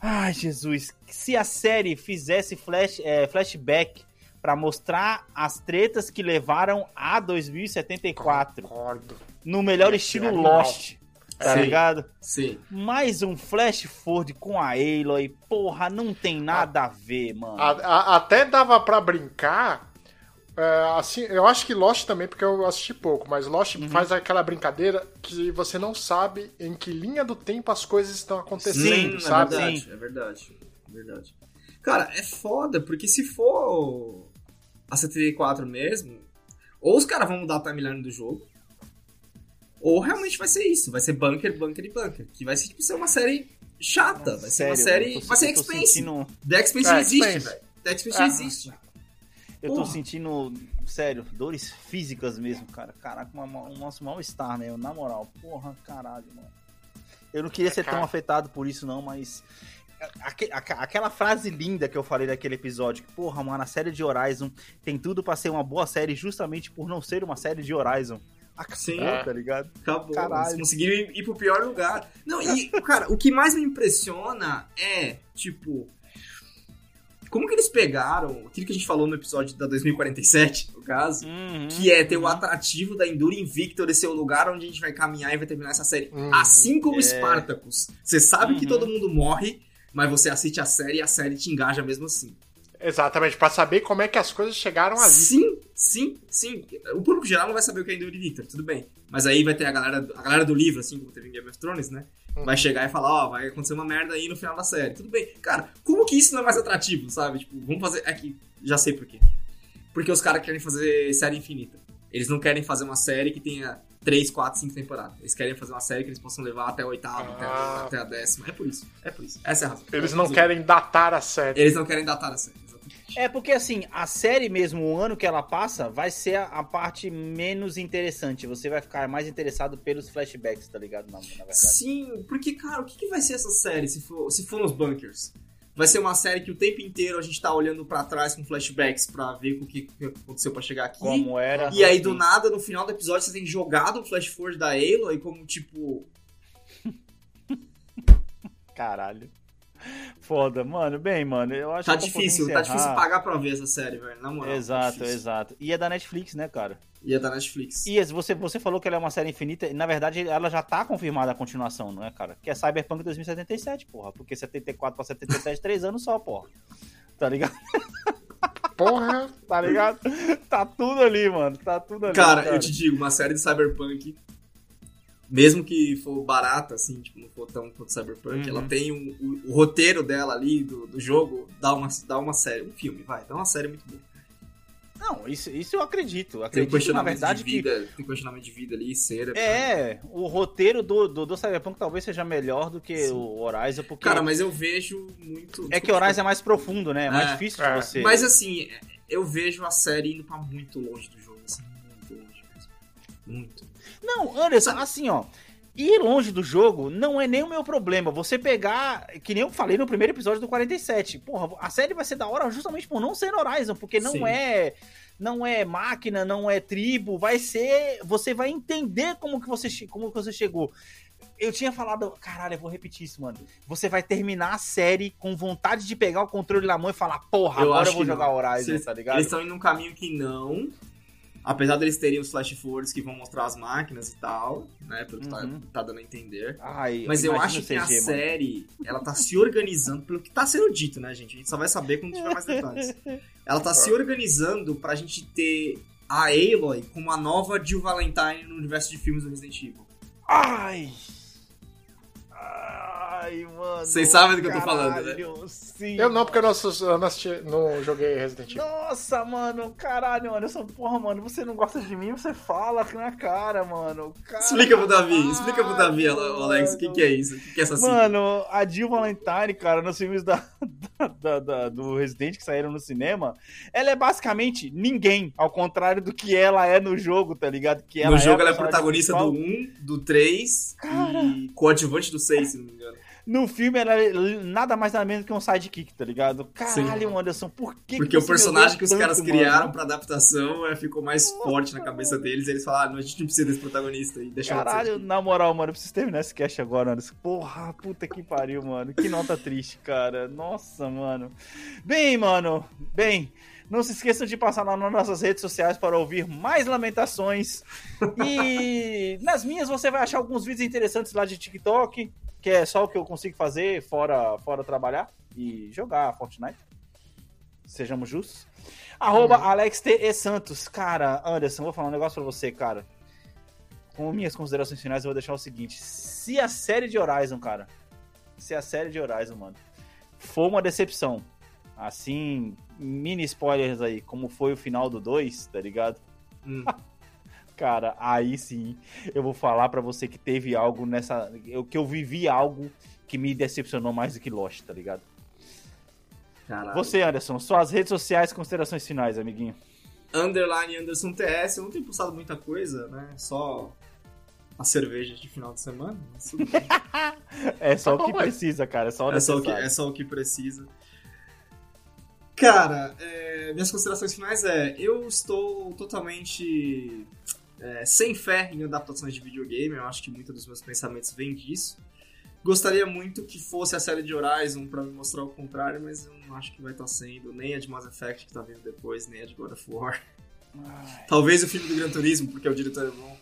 Ai, Jesus. Se a série fizesse flash, é, flashback pra mostrar as tretas que levaram a 2074. Concordo. No melhor Ia estilo. Lost. Tá Sim. ligado? Sim. Mais um flash forward com a Aloy. Porra, não tem nada a ver, mano. A- a- até dava pra brincar. é, assim, eu acho que Lost também, porque eu assisti pouco, mas Lost Uhum. faz aquela brincadeira que você não sabe em que linha do tempo as coisas estão acontecendo, Sim, sabe? é verdade, é verdade. É verdade. Cara, é foda, porque se for a 74 mesmo, ou os caras vão mudar a timeline do jogo, ou realmente vai ser isso. Vai ser bunker, bunker e bunker. Que vai ser, tipo, ser uma série chata. Vai ser uma Sério, série. eu tô- vai ser Expense. sentindo- The Expense É, já existe, velho. The Expense Ah. existe. Eu tô sentindo, sério, dores físicas mesmo, cara. Caraca, uma- uma- um nosso mal-estar, né? Na moral, porra, caralho, mano. Eu não queria ser tão afetado por isso, não, mas. Aque- aque- aquela frase linda que eu falei naquele episódio, que, porra, mano, a série de Horizon tem tudo pra ser uma boa série justamente por não ser uma série de Horizon. Acabou, Sim. tá ligado? Acabou. Caralho. Eles conseguiram ir, ir pro pior lugar. Não, e, cara, o que mais me impressiona é, tipo. Como que eles pegaram aquilo que a gente falou no episódio da 2047, no caso, Uhum. que é ter o atrativo da Enduring Victory ser o lugar onde a gente vai caminhar e vai terminar essa série. Uhum. Assim como É. Spartacus. Você sabe que Uhum. todo mundo morre, mas você assiste a série e a série te engaja mesmo assim. Exatamente, pra saber como é que as coisas chegaram ali. Sim, sim, sim. O público geral não vai saber o que é Enduring tudo bem. Mas aí vai ter a galera, a galera do livro, assim como teve em Game of Thrones, né? Uhum. Vai chegar e falar, ó, vai acontecer uma merda aí no final da série. Tudo bem. Cara, como que isso não é mais atrativo, sabe? Tipo, vamos fazer. Aqui, já sei por quê. Porque os caras querem fazer série infinita. Eles não querem fazer uma série que tenha 3, 4, 5 temporadas. Eles querem fazer uma série que eles possam levar até a oitava, até, a, Ah. até a décima. É por isso. É por isso. Essa é a razão. Eles não querem datar a série. Eles não querem datar a série. Exatamente. É porque assim, a série mesmo, o ano que ela passa, vai ser a, a parte menos interessante. Você vai ficar mais interessado pelos flashbacks, tá ligado? Na, na verdade. Sim, porque, cara, o que, que vai ser essa série se for, se for nos bunkers? Vai ser uma série que o tempo inteiro a gente tá olhando pra trás com flashbacks pra ver o que, que aconteceu pra chegar aqui. Como era. E aí, do nada, no final do episódio, você tem jogado o flash forward da Aloy como, tipo... Caralho. Foda, mano. Bem, mano, eu acho Tá que. vou difícil, tá difícil pagar pra ver essa série, velho, na moral. tá Exato, difícil. exato. E é da Netflix, né, cara? E é da Netflix. E você, você falou que ela é uma série infinita, e na verdade ela já tá confirmada a continuação, não é, cara? Que é Cyberpunk 2077, porra. Porque 74 pra 77, três anos só, porra. Tá ligado? Porra, Tá ligado? Tá tudo ali, mano. Tá tudo ali. Cara, eu te digo, uma série de Cyberpunk, mesmo que for barata, assim, tipo, não for tão quanto Cyberpunk, Uhum. ela tem um- o, o roteiro dela ali, do, do jogo, dá uma, dá uma série, um filme, vai, dá uma série muito boa. Não, isso, isso eu acredito. Tem um Acredito, na questionamento verdade, de vida, tem questionamento de vida ali, cera. que. É, o roteiro do, do, do Cyberpunk talvez seja melhor do que Sim. o Horizon, porque. Cara, mas eu vejo muito... É que o Horizon é mais profundo, né? É mais É, difícil é. de você. Mas assim, eu vejo a série indo pra muito longe do jogo, assim, muito longe mesmo. Muito. Não, Anderson, assim, ó. ir longe do jogo não é nem o meu problema. Você pegar, que nem eu falei no primeiro episódio do 47. Porra, a série vai ser da hora justamente por não ser Horizon, porque não Sim. é não é máquina, não é tribo, vai ser, você vai entender como que você como que você chegou. Eu tinha falado, caralho, eu vou repetir isso, mano. Você vai terminar a série com vontade de pegar o controle na mão e falar, porra, Eu agora eu vou jogar. Horizon, tá ligado? Eles estão indo num caminho que não. Apesar deles terem os flash forwards que vão mostrar as máquinas e tal, né? Pelo que tá- Uhum. tá, dando a entender. Ai, Mas eu acho que a mano. série, ela tá se organizando pelo que tá sendo dito, né, gente? A gente só vai saber quando tiver mais detalhes. Ela tá se organizando pra gente ter a Aloy como a nova Jill Valentine no universo de filmes do Resident Evil. Ai! Ai, mano. Vocês sabem do que eu tô falando, né? caralho, Sim. Eu não, porque eu não, assisti- eu não, assisti- não joguei Resident Evil. Nossa, mano, caralho, mano. Essa porra, mano, você não gosta de mim, você fala aqui na cara, mano. Caralho, Explica pro Davi, explica pro Davi, Alex, o que, que é isso? O que, que é essa? Mano, a Jill Valentine, cara, nos filmes da, da- da- da- do Resident que saíram no cinema, ela é basicamente ninguém, ao contrário do que ela é no jogo, tá ligado? Que no a jogo ela é personagem protagonista do 1, do 3 e coadjuvante do 6, se não me engano. No filme, ela é nada mais nada menos que um sidekick, tá ligado? Caralho, Anderson, por que Porque que o personagem que os odeia caras tanto, criaram mano? pra adaptação é, ficou mais forte na cabeça deles. E eles falaram, ah, a gente não precisa desse protagonista. E deixa Caralho, na moral, mano, eu preciso terminar esse cast agora, Anderson. Porra, puta que pariu, mano. Que nota triste, cara. Nossa, mano. Bem, mano, bem. Não se esqueçam de passar lá nas nossas redes sociais para ouvir mais lamentações. E nas minhas você vai achar alguns vídeos interessantes lá de TikTok, que é só o que eu consigo fazer fora, fora trabalhar e jogar Fortnite. Sejamos justos. Arroba Alex T. E. Santos. Cara, Anderson, vou falar um negócio pra você, cara. Com minhas considerações finais, eu vou deixar o seguinte: se a série de Horizon, cara, se a série de Horizon, mano, for uma decepção, assim, mini spoilers aí, como foi o final do 2, tá ligado? Hum. Cara, aí sim eu vou falar pra você que teve algo nessa. Eu, que eu vivi algo que me decepcionou mais do que Lost, tá ligado? Caralho. Você, Anderson, suas redes sociais, considerações finais, amiguinho. Underline Anderson TS, eu não tenho postado muita coisa, né? Só a cerveja de final de semana. É só Tá o que precisa, cara. É só o é, só o que, é só o que precisa. Cara, é, minhas considerações finais é: eu estou totalmente é, sem fé em adaptações de videogame. Eu acho que muitos dos meus pensamentos vêm disso. Gostaria muito que fosse a série de Horizon pra me mostrar o contrário, mas eu não acho que vai estar sendo. Nem a de Mass Effect que tá vindo depois, nem a de God of War. Ai, Talvez o filme do Gran Turismo, porque o diretor é bom.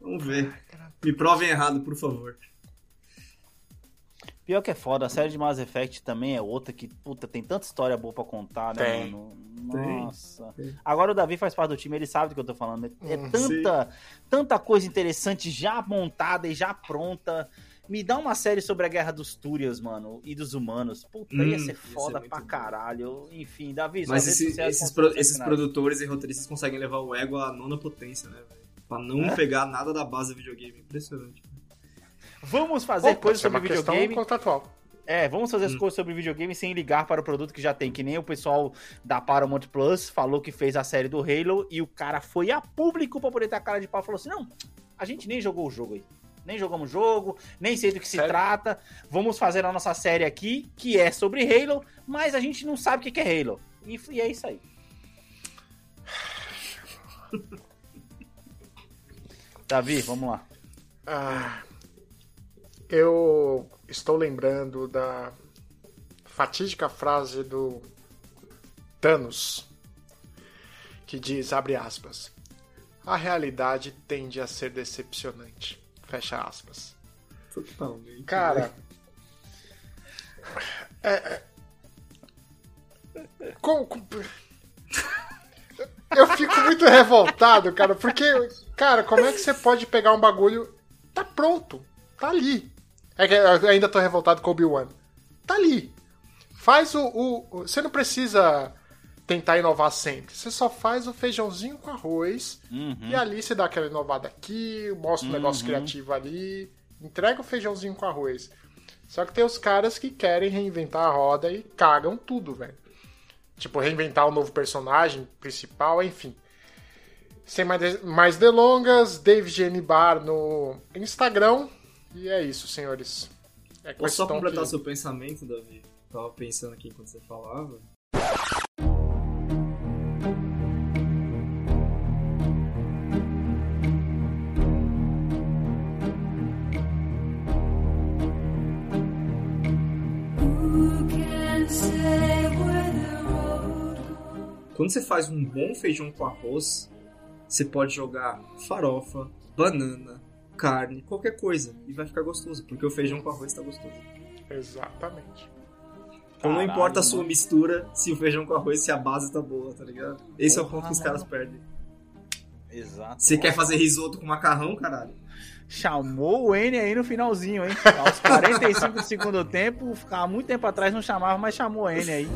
Vamos ver. Me provem errado, por favor. Pior que é foda, a série de Mass Effect também é outra que, puta, tem tanta história boa pra contar, né, Tem. mano? Nossa. Tem. Agora o Davi faz parte do time, ele sabe do que eu tô falando. É, é Hum, tanta, tanta coisa interessante já montada e já pronta. Me dá uma série sobre a guerra dos Túrias, mano, e dos humanos. Puta, ia Hum, ser ia foda ser muito pra bom. caralho. Enfim, Davi, Mas esse- esses, pro- esses produtores e roteiristas conseguem levar o ego à nona potência, né, velho? Pra não É? pegar nada da base do videogame. Impressionante. Vamos fazer Pô, coisas ser sobre uma videogame. contratual. É, vamos fazer as Hum. coisas sobre videogame sem ligar para o produto que já tem. Que nem o pessoal da Paramount Plus falou que fez a série do Halo e o cara foi a público pra poder ter a cara de pau e falou assim: não, a gente nem jogou o jogo aí. Nem jogamos o jogo, nem sei do que se Sério? trata. Vamos fazer a nossa série aqui, que é sobre Halo, mas a gente não sabe o que que é Halo. E, e é isso aí. Davi, vamos lá. Ah, eu estou lembrando da fatídica frase do Thanos, que diz, abre aspas, a realidade tende a ser decepcionante. Fecha aspas. Totalmente. Cara. É, é- com- com- eu fico muito revoltado, cara, porque, cara, como é que você pode pegar um bagulho. Tá pronto, tá ali. É que eu ainda tô revoltado com o Obi-Wan. Tá ali. Faz o, o- o- Você não precisa tentar inovar sempre. Você só faz o feijãozinho com arroz. Uhum. E ali você dá aquela inovada aqui, mostra um negócio criativo ali, entrega o feijãozinho com arroz. Só que tem os caras que querem reinventar a roda e cagam tudo, velho. Tipo, reinventar um novo personagem principal, enfim. Sem mais, mais delongas, David N. Bar no Instagram. E é isso, senhores. É Posso só completar que- seu pensamento, Davi? Tava pensando aqui enquanto você falava. Quando você faz um bom feijão com arroz, você pode jogar farofa, banana, carne, qualquer coisa e vai ficar gostoso, porque o feijão com arroz tá gostoso. Exatamente. Então não Caralho, importa a sua mano. mistura, se o feijão com arroz, se a base tá boa, tá ligado? Esse é o Porra, ponto que os mano. caras perdem. Exato. Você quer fazer risoto com macarrão, caralho? Chamou o N aí no finalzinho, hein? Aos 45 do segundo tempo, ficava muito tempo atrás, não chamava, mas chamou o N aí.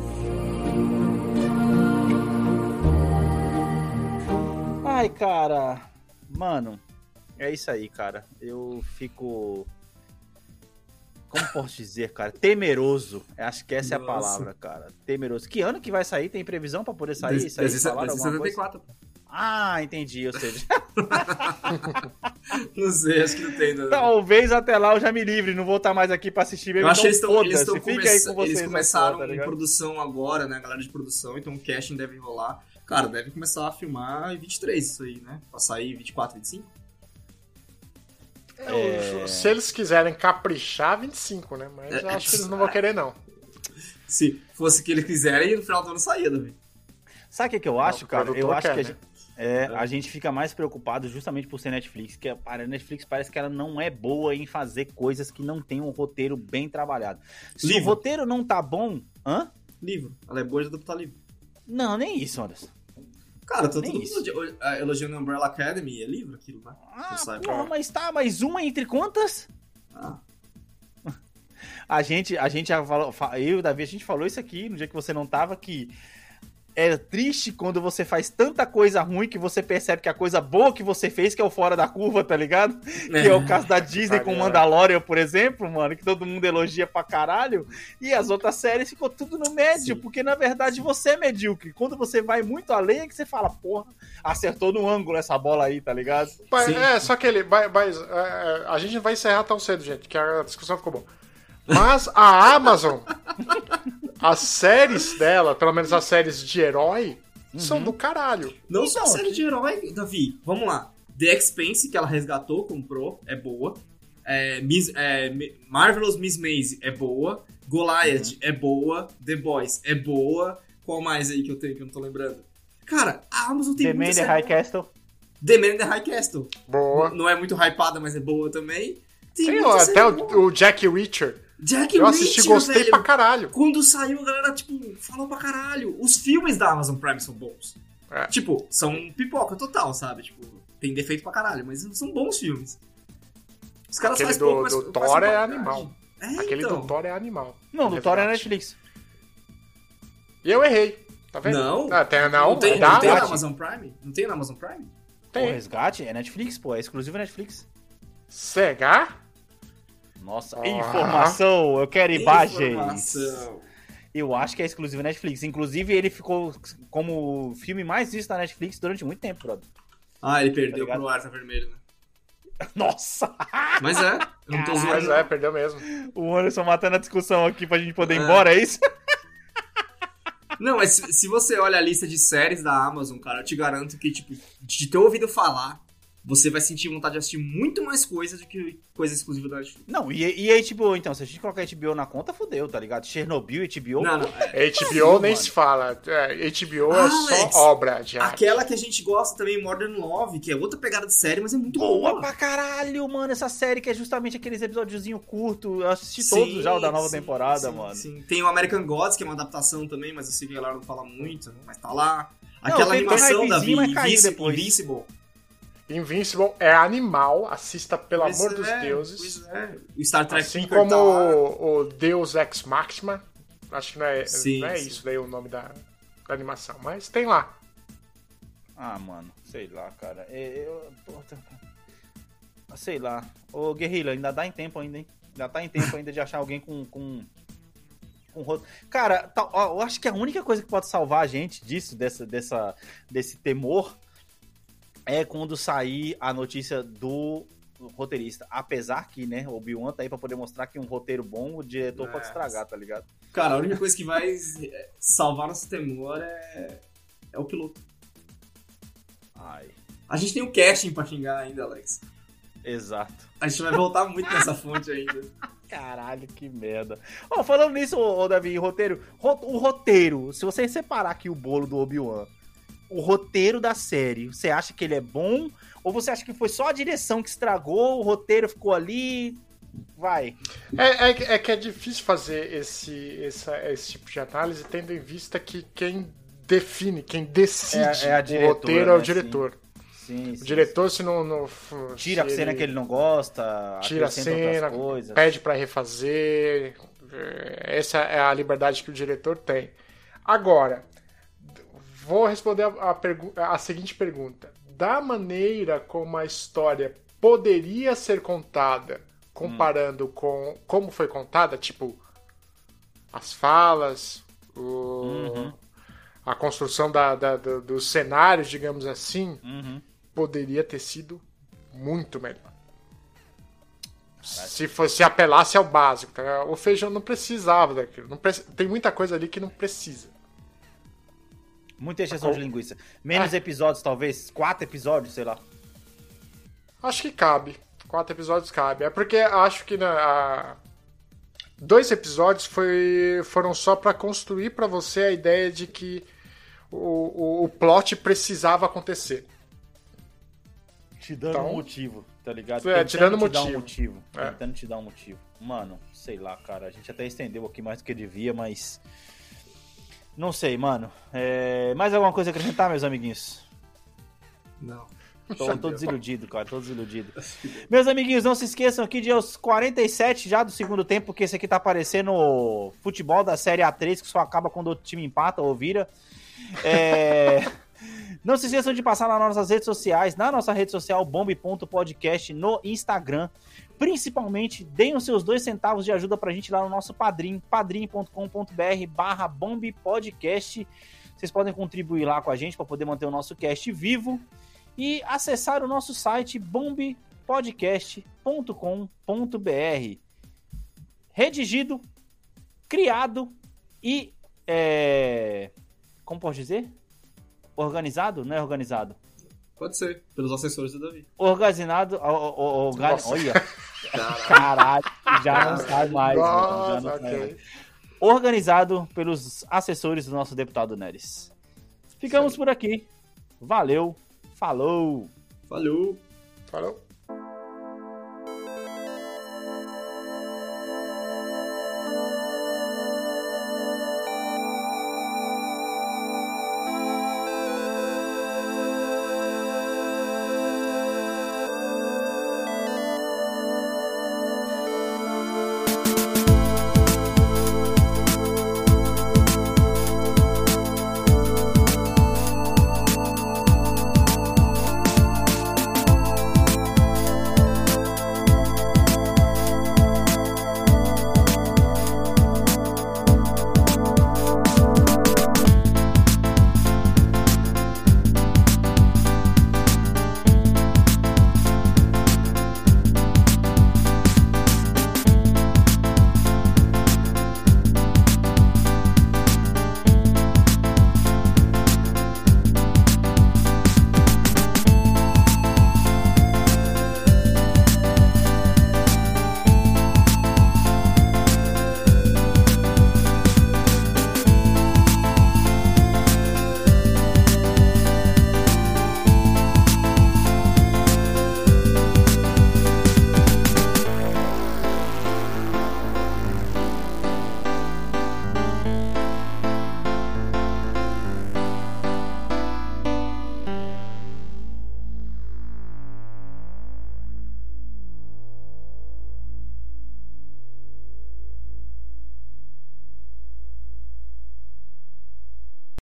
Ai, cara. Mano, é isso aí, cara. Eu fico. Como posso dizer, cara? Temeroso. Acho que essa é a Nossa. palavra, cara. Temeroso. Que ano que vai sair? Tem previsão pra poder sair? Isso aí, dez- falaram dez- alguma coisa? 74. Ah, entendi. Ou seja, Não sei, acho que não tem. Não. talvez até lá eu já me livre. Não vou estar mais aqui pra assistir mesmo. Eu acho que eles então estão eles com vocês. eles começaram tá ligado? produção agora, né? A galera de produção, então o casting deve rolar. Cara, deve começar a filmar em 23 isso aí, né? Pra sair 24, 25. É, Se eles quiserem caprichar, 25, né? Mas eu acho que eles não vão querer, não. Se fosse o que eles quiserem, no final do ano saía. Sabe o que, que eu acho, o cara? Eu acho quer, que a né? gente, é, a gente fica mais preocupado justamente por ser Netflix, que a a Netflix parece que ela não é boa em fazer coisas que não tem um roteiro bem trabalhado. Se Livro. o roteiro não tá bom, hã? Livro. Ela é boa de adaptar livro. Não, nem isso, Anderson. Cara, tá Nem todo mundo elogi- elogiando Umbrella Academy. É livro aquilo, né? Ah, porra, mas tá, mas uma entre quantas? Ah, A gente, a gente já falou, fa- eu e o Davi, a gente falou isso aqui no dia que você não tava, que é triste quando você faz tanta coisa ruim que você percebe que a coisa boa que você fez que é o fora da curva, tá ligado? Que é o caso da Disney com. Mandalorian, por exemplo, mano, que todo mundo elogia pra caralho, e as outras séries ficou tudo no médio, Sim. porque na verdade você é medíocre. Quando você vai muito além é que você fala, porra, acertou no ângulo essa bola aí, tá ligado? Mas, é, só que ele. Vai, vai- é, a gente não vai encerrar tão cedo, gente, que a discussão ficou boa. Mas a Amazon, as séries dela, pelo menos as séries de herói, são do caralho. Não só Então, série de herói, Davi. Vamos lá. The Expanse, que ela resgatou, comprou, é boa. É, Miss- é, Marvelous Miss Maisy é boa. Goliath Uhum. é boa. The Boys é boa. Qual mais aí que eu tenho que eu não tô lembrando? Cara, a Amazon tem The Man muita in the série High. Castle. The Man in the High Castle. Boa. Não é muito hypada, mas é boa também. Tem Tem muita até série o, boa. o Jack Reacher. Jack Eu assisti Reacher, gostei velho. pra caralho. Quando saiu, a galera, tipo, falou pra caralho. Os filmes da Amazon Prime são bons. É. Tipo, são pipoca total, sabe? Tipo, tem defeito pra caralho, mas são bons filmes. Os caras Aquele do- pouco, mas do Thor é animal. É, Aquele então. do Thor é animal. Não, do É Thor é. Netflix. E eu errei. Tá vendo? Não. Ah, tem, não, Não tem, não tem na. Amazon Prime? Não tem na Amazon Prime? O Tem. Resgate é Netflix, pô, é exclusivo Netflix. Cegar? Nossa, Ah. informação, eu quero imagens. Informação. Eu acho que é exclusivo Netflix. Inclusive, ele ficou como o filme mais visto da Netflix durante muito tempo, brother. Ah, ele perdeu Tá pro Arta Vermelho, né? Nossa! Mas é, eu não tô Mas zoando. é, perdeu mesmo. O Anderson matando a discussão aqui pra gente poder ir É. embora, é isso? Não, mas se você olha a lista de séries da Amazon, cara, eu te garanto que, tipo, de ter ouvido falar, você vai sentir vontade de assistir muito mais coisas do que coisa exclusiva da Netflix. Não, e, e a HBO, então? Se a gente colocar a HBO na conta, fudeu, tá ligado? Chernobyl, HBO. Não, não. é- HBO nem mano. se fala. É, HBO Alex, é só obra de arte. Aquela que a gente gosta também, Modern Love, que é outra pegada de série, mas é muito Boa boa. pra caralho, mano. Essa série que é justamente aqueles episódiozinho curto. Eu assisti Sim, todos já o da nova sim, temporada, sim, mano. sim. Tem o American Gods, que é uma adaptação também, mas eu sei que a galera não fala muito, mas tá lá. Aquela tem animação da caiu Invincible, depois. Invincible. É animal, assista pelo Pois amor é, dos deuses. pois é. Star Trek Assim como tá o, o Deus Ex Machina. Acho que não é, Sim, não é sim. isso daí o nome da, da animação, mas tem lá. Ah, mano, sei lá, cara. É, eu. Sei lá. Ô, Guerrilla, ainda dá em tempo ainda, hein? Ainda tá em tempo ainda de achar alguém com. com... Com rosto. Cara, tá- ó, eu acho que a única coisa que pode salvar a gente disso, dessa, dessa, desse temor, é quando sair a notícia do roteirista. Apesar que, né, o Obi-Wan tá aí pra poder mostrar que um roteiro bom, o diretor pode É. estragar, tá ligado? Cara, a única coisa que vai salvar nosso temor é, é o piloto. Ai, A gente tem o casting pra xingar ainda, Alex. exato. A gente vai voltar muito nessa fonte ainda. Caralho, que merda. Ó, falando nisso, ô, ô, Davi, roteiro. ro- o roteiro, se você separar aqui o bolo do Obi-Wan, o roteiro da série, você acha que ele é bom? Ou você acha que foi só a direção que estragou, o roteiro ficou ali? Vai. É, é, que- é que é difícil fazer esse, essa- esse tipo de análise, tendo em vista que quem define, quem decide É- é a o roteiro é o né? diretor. Sim, O diretor, se não. Tira a se cena ele que ele não gosta, Tira a cena, coisas. pede pra refazer. é, Essa é a liberdade que o diretor tem. Agora, vou responder a, a a seguinte pergunta. Da maneira como a história poderia ser contada, comparando com como foi contada, tipo, as falas, o- a construção da, da- do- dos cenários, digamos assim, Uhum. poderia ter sido muito melhor. Se fosse apelasse ao básico, tá? o feijão não precisava daquilo. Não preci- Tem muita coisa ali que não precisa. Muita exceção de linguiça. Menos episódios, talvez. Quatro episódios, sei lá. Acho que cabe. Quatro episódios cabe. É porque acho que na, a- dois episódios foi, foram só pra construir pra você a ideia de que o, o, o plot precisava acontecer. Te dando Então- um motivo, tá ligado? É, te dando te dar um motivo. motivo. É. Tentando te dar um motivo. Mano, sei lá, cara. A gente até estendeu aqui mais do que devia, mas. Não sei, mano. É... Mais alguma coisa a acrescentar, meus amiguinhos? Não. Tô, tô desiludido, cara, tô desiludido. Meus amiguinhos, não se esqueçam aqui de aos 47 já do segundo tempo, porque esse aqui tá parecendo o futebol da Série A3, que só acaba quando o time empata ou vira. É... Não se esqueçam de passar nas nossas redes sociais, na nossa rede social bombe.podcast no Instagram. Principalmente, deem os seus dois centavos de ajuda pra gente lá no nosso padrim, padrim.com.br barra bombepodcast. Vocês podem contribuir lá com a gente para poder manter o nosso cast vivo e acessar o nosso site bombepodcast.com.br. Redigido, criado e. É... Como pode dizer? Organizado? Não é organizado. Pode ser, pelos assessores do Davi. Organizado. orga- Nossa. Olha, Caralho. já não sai mais. já Nossa, não sai ok. mais. Organizado pelos assessores do nosso deputado Neres. Ficamos por aqui. Valeu, falou! Falou. Falou.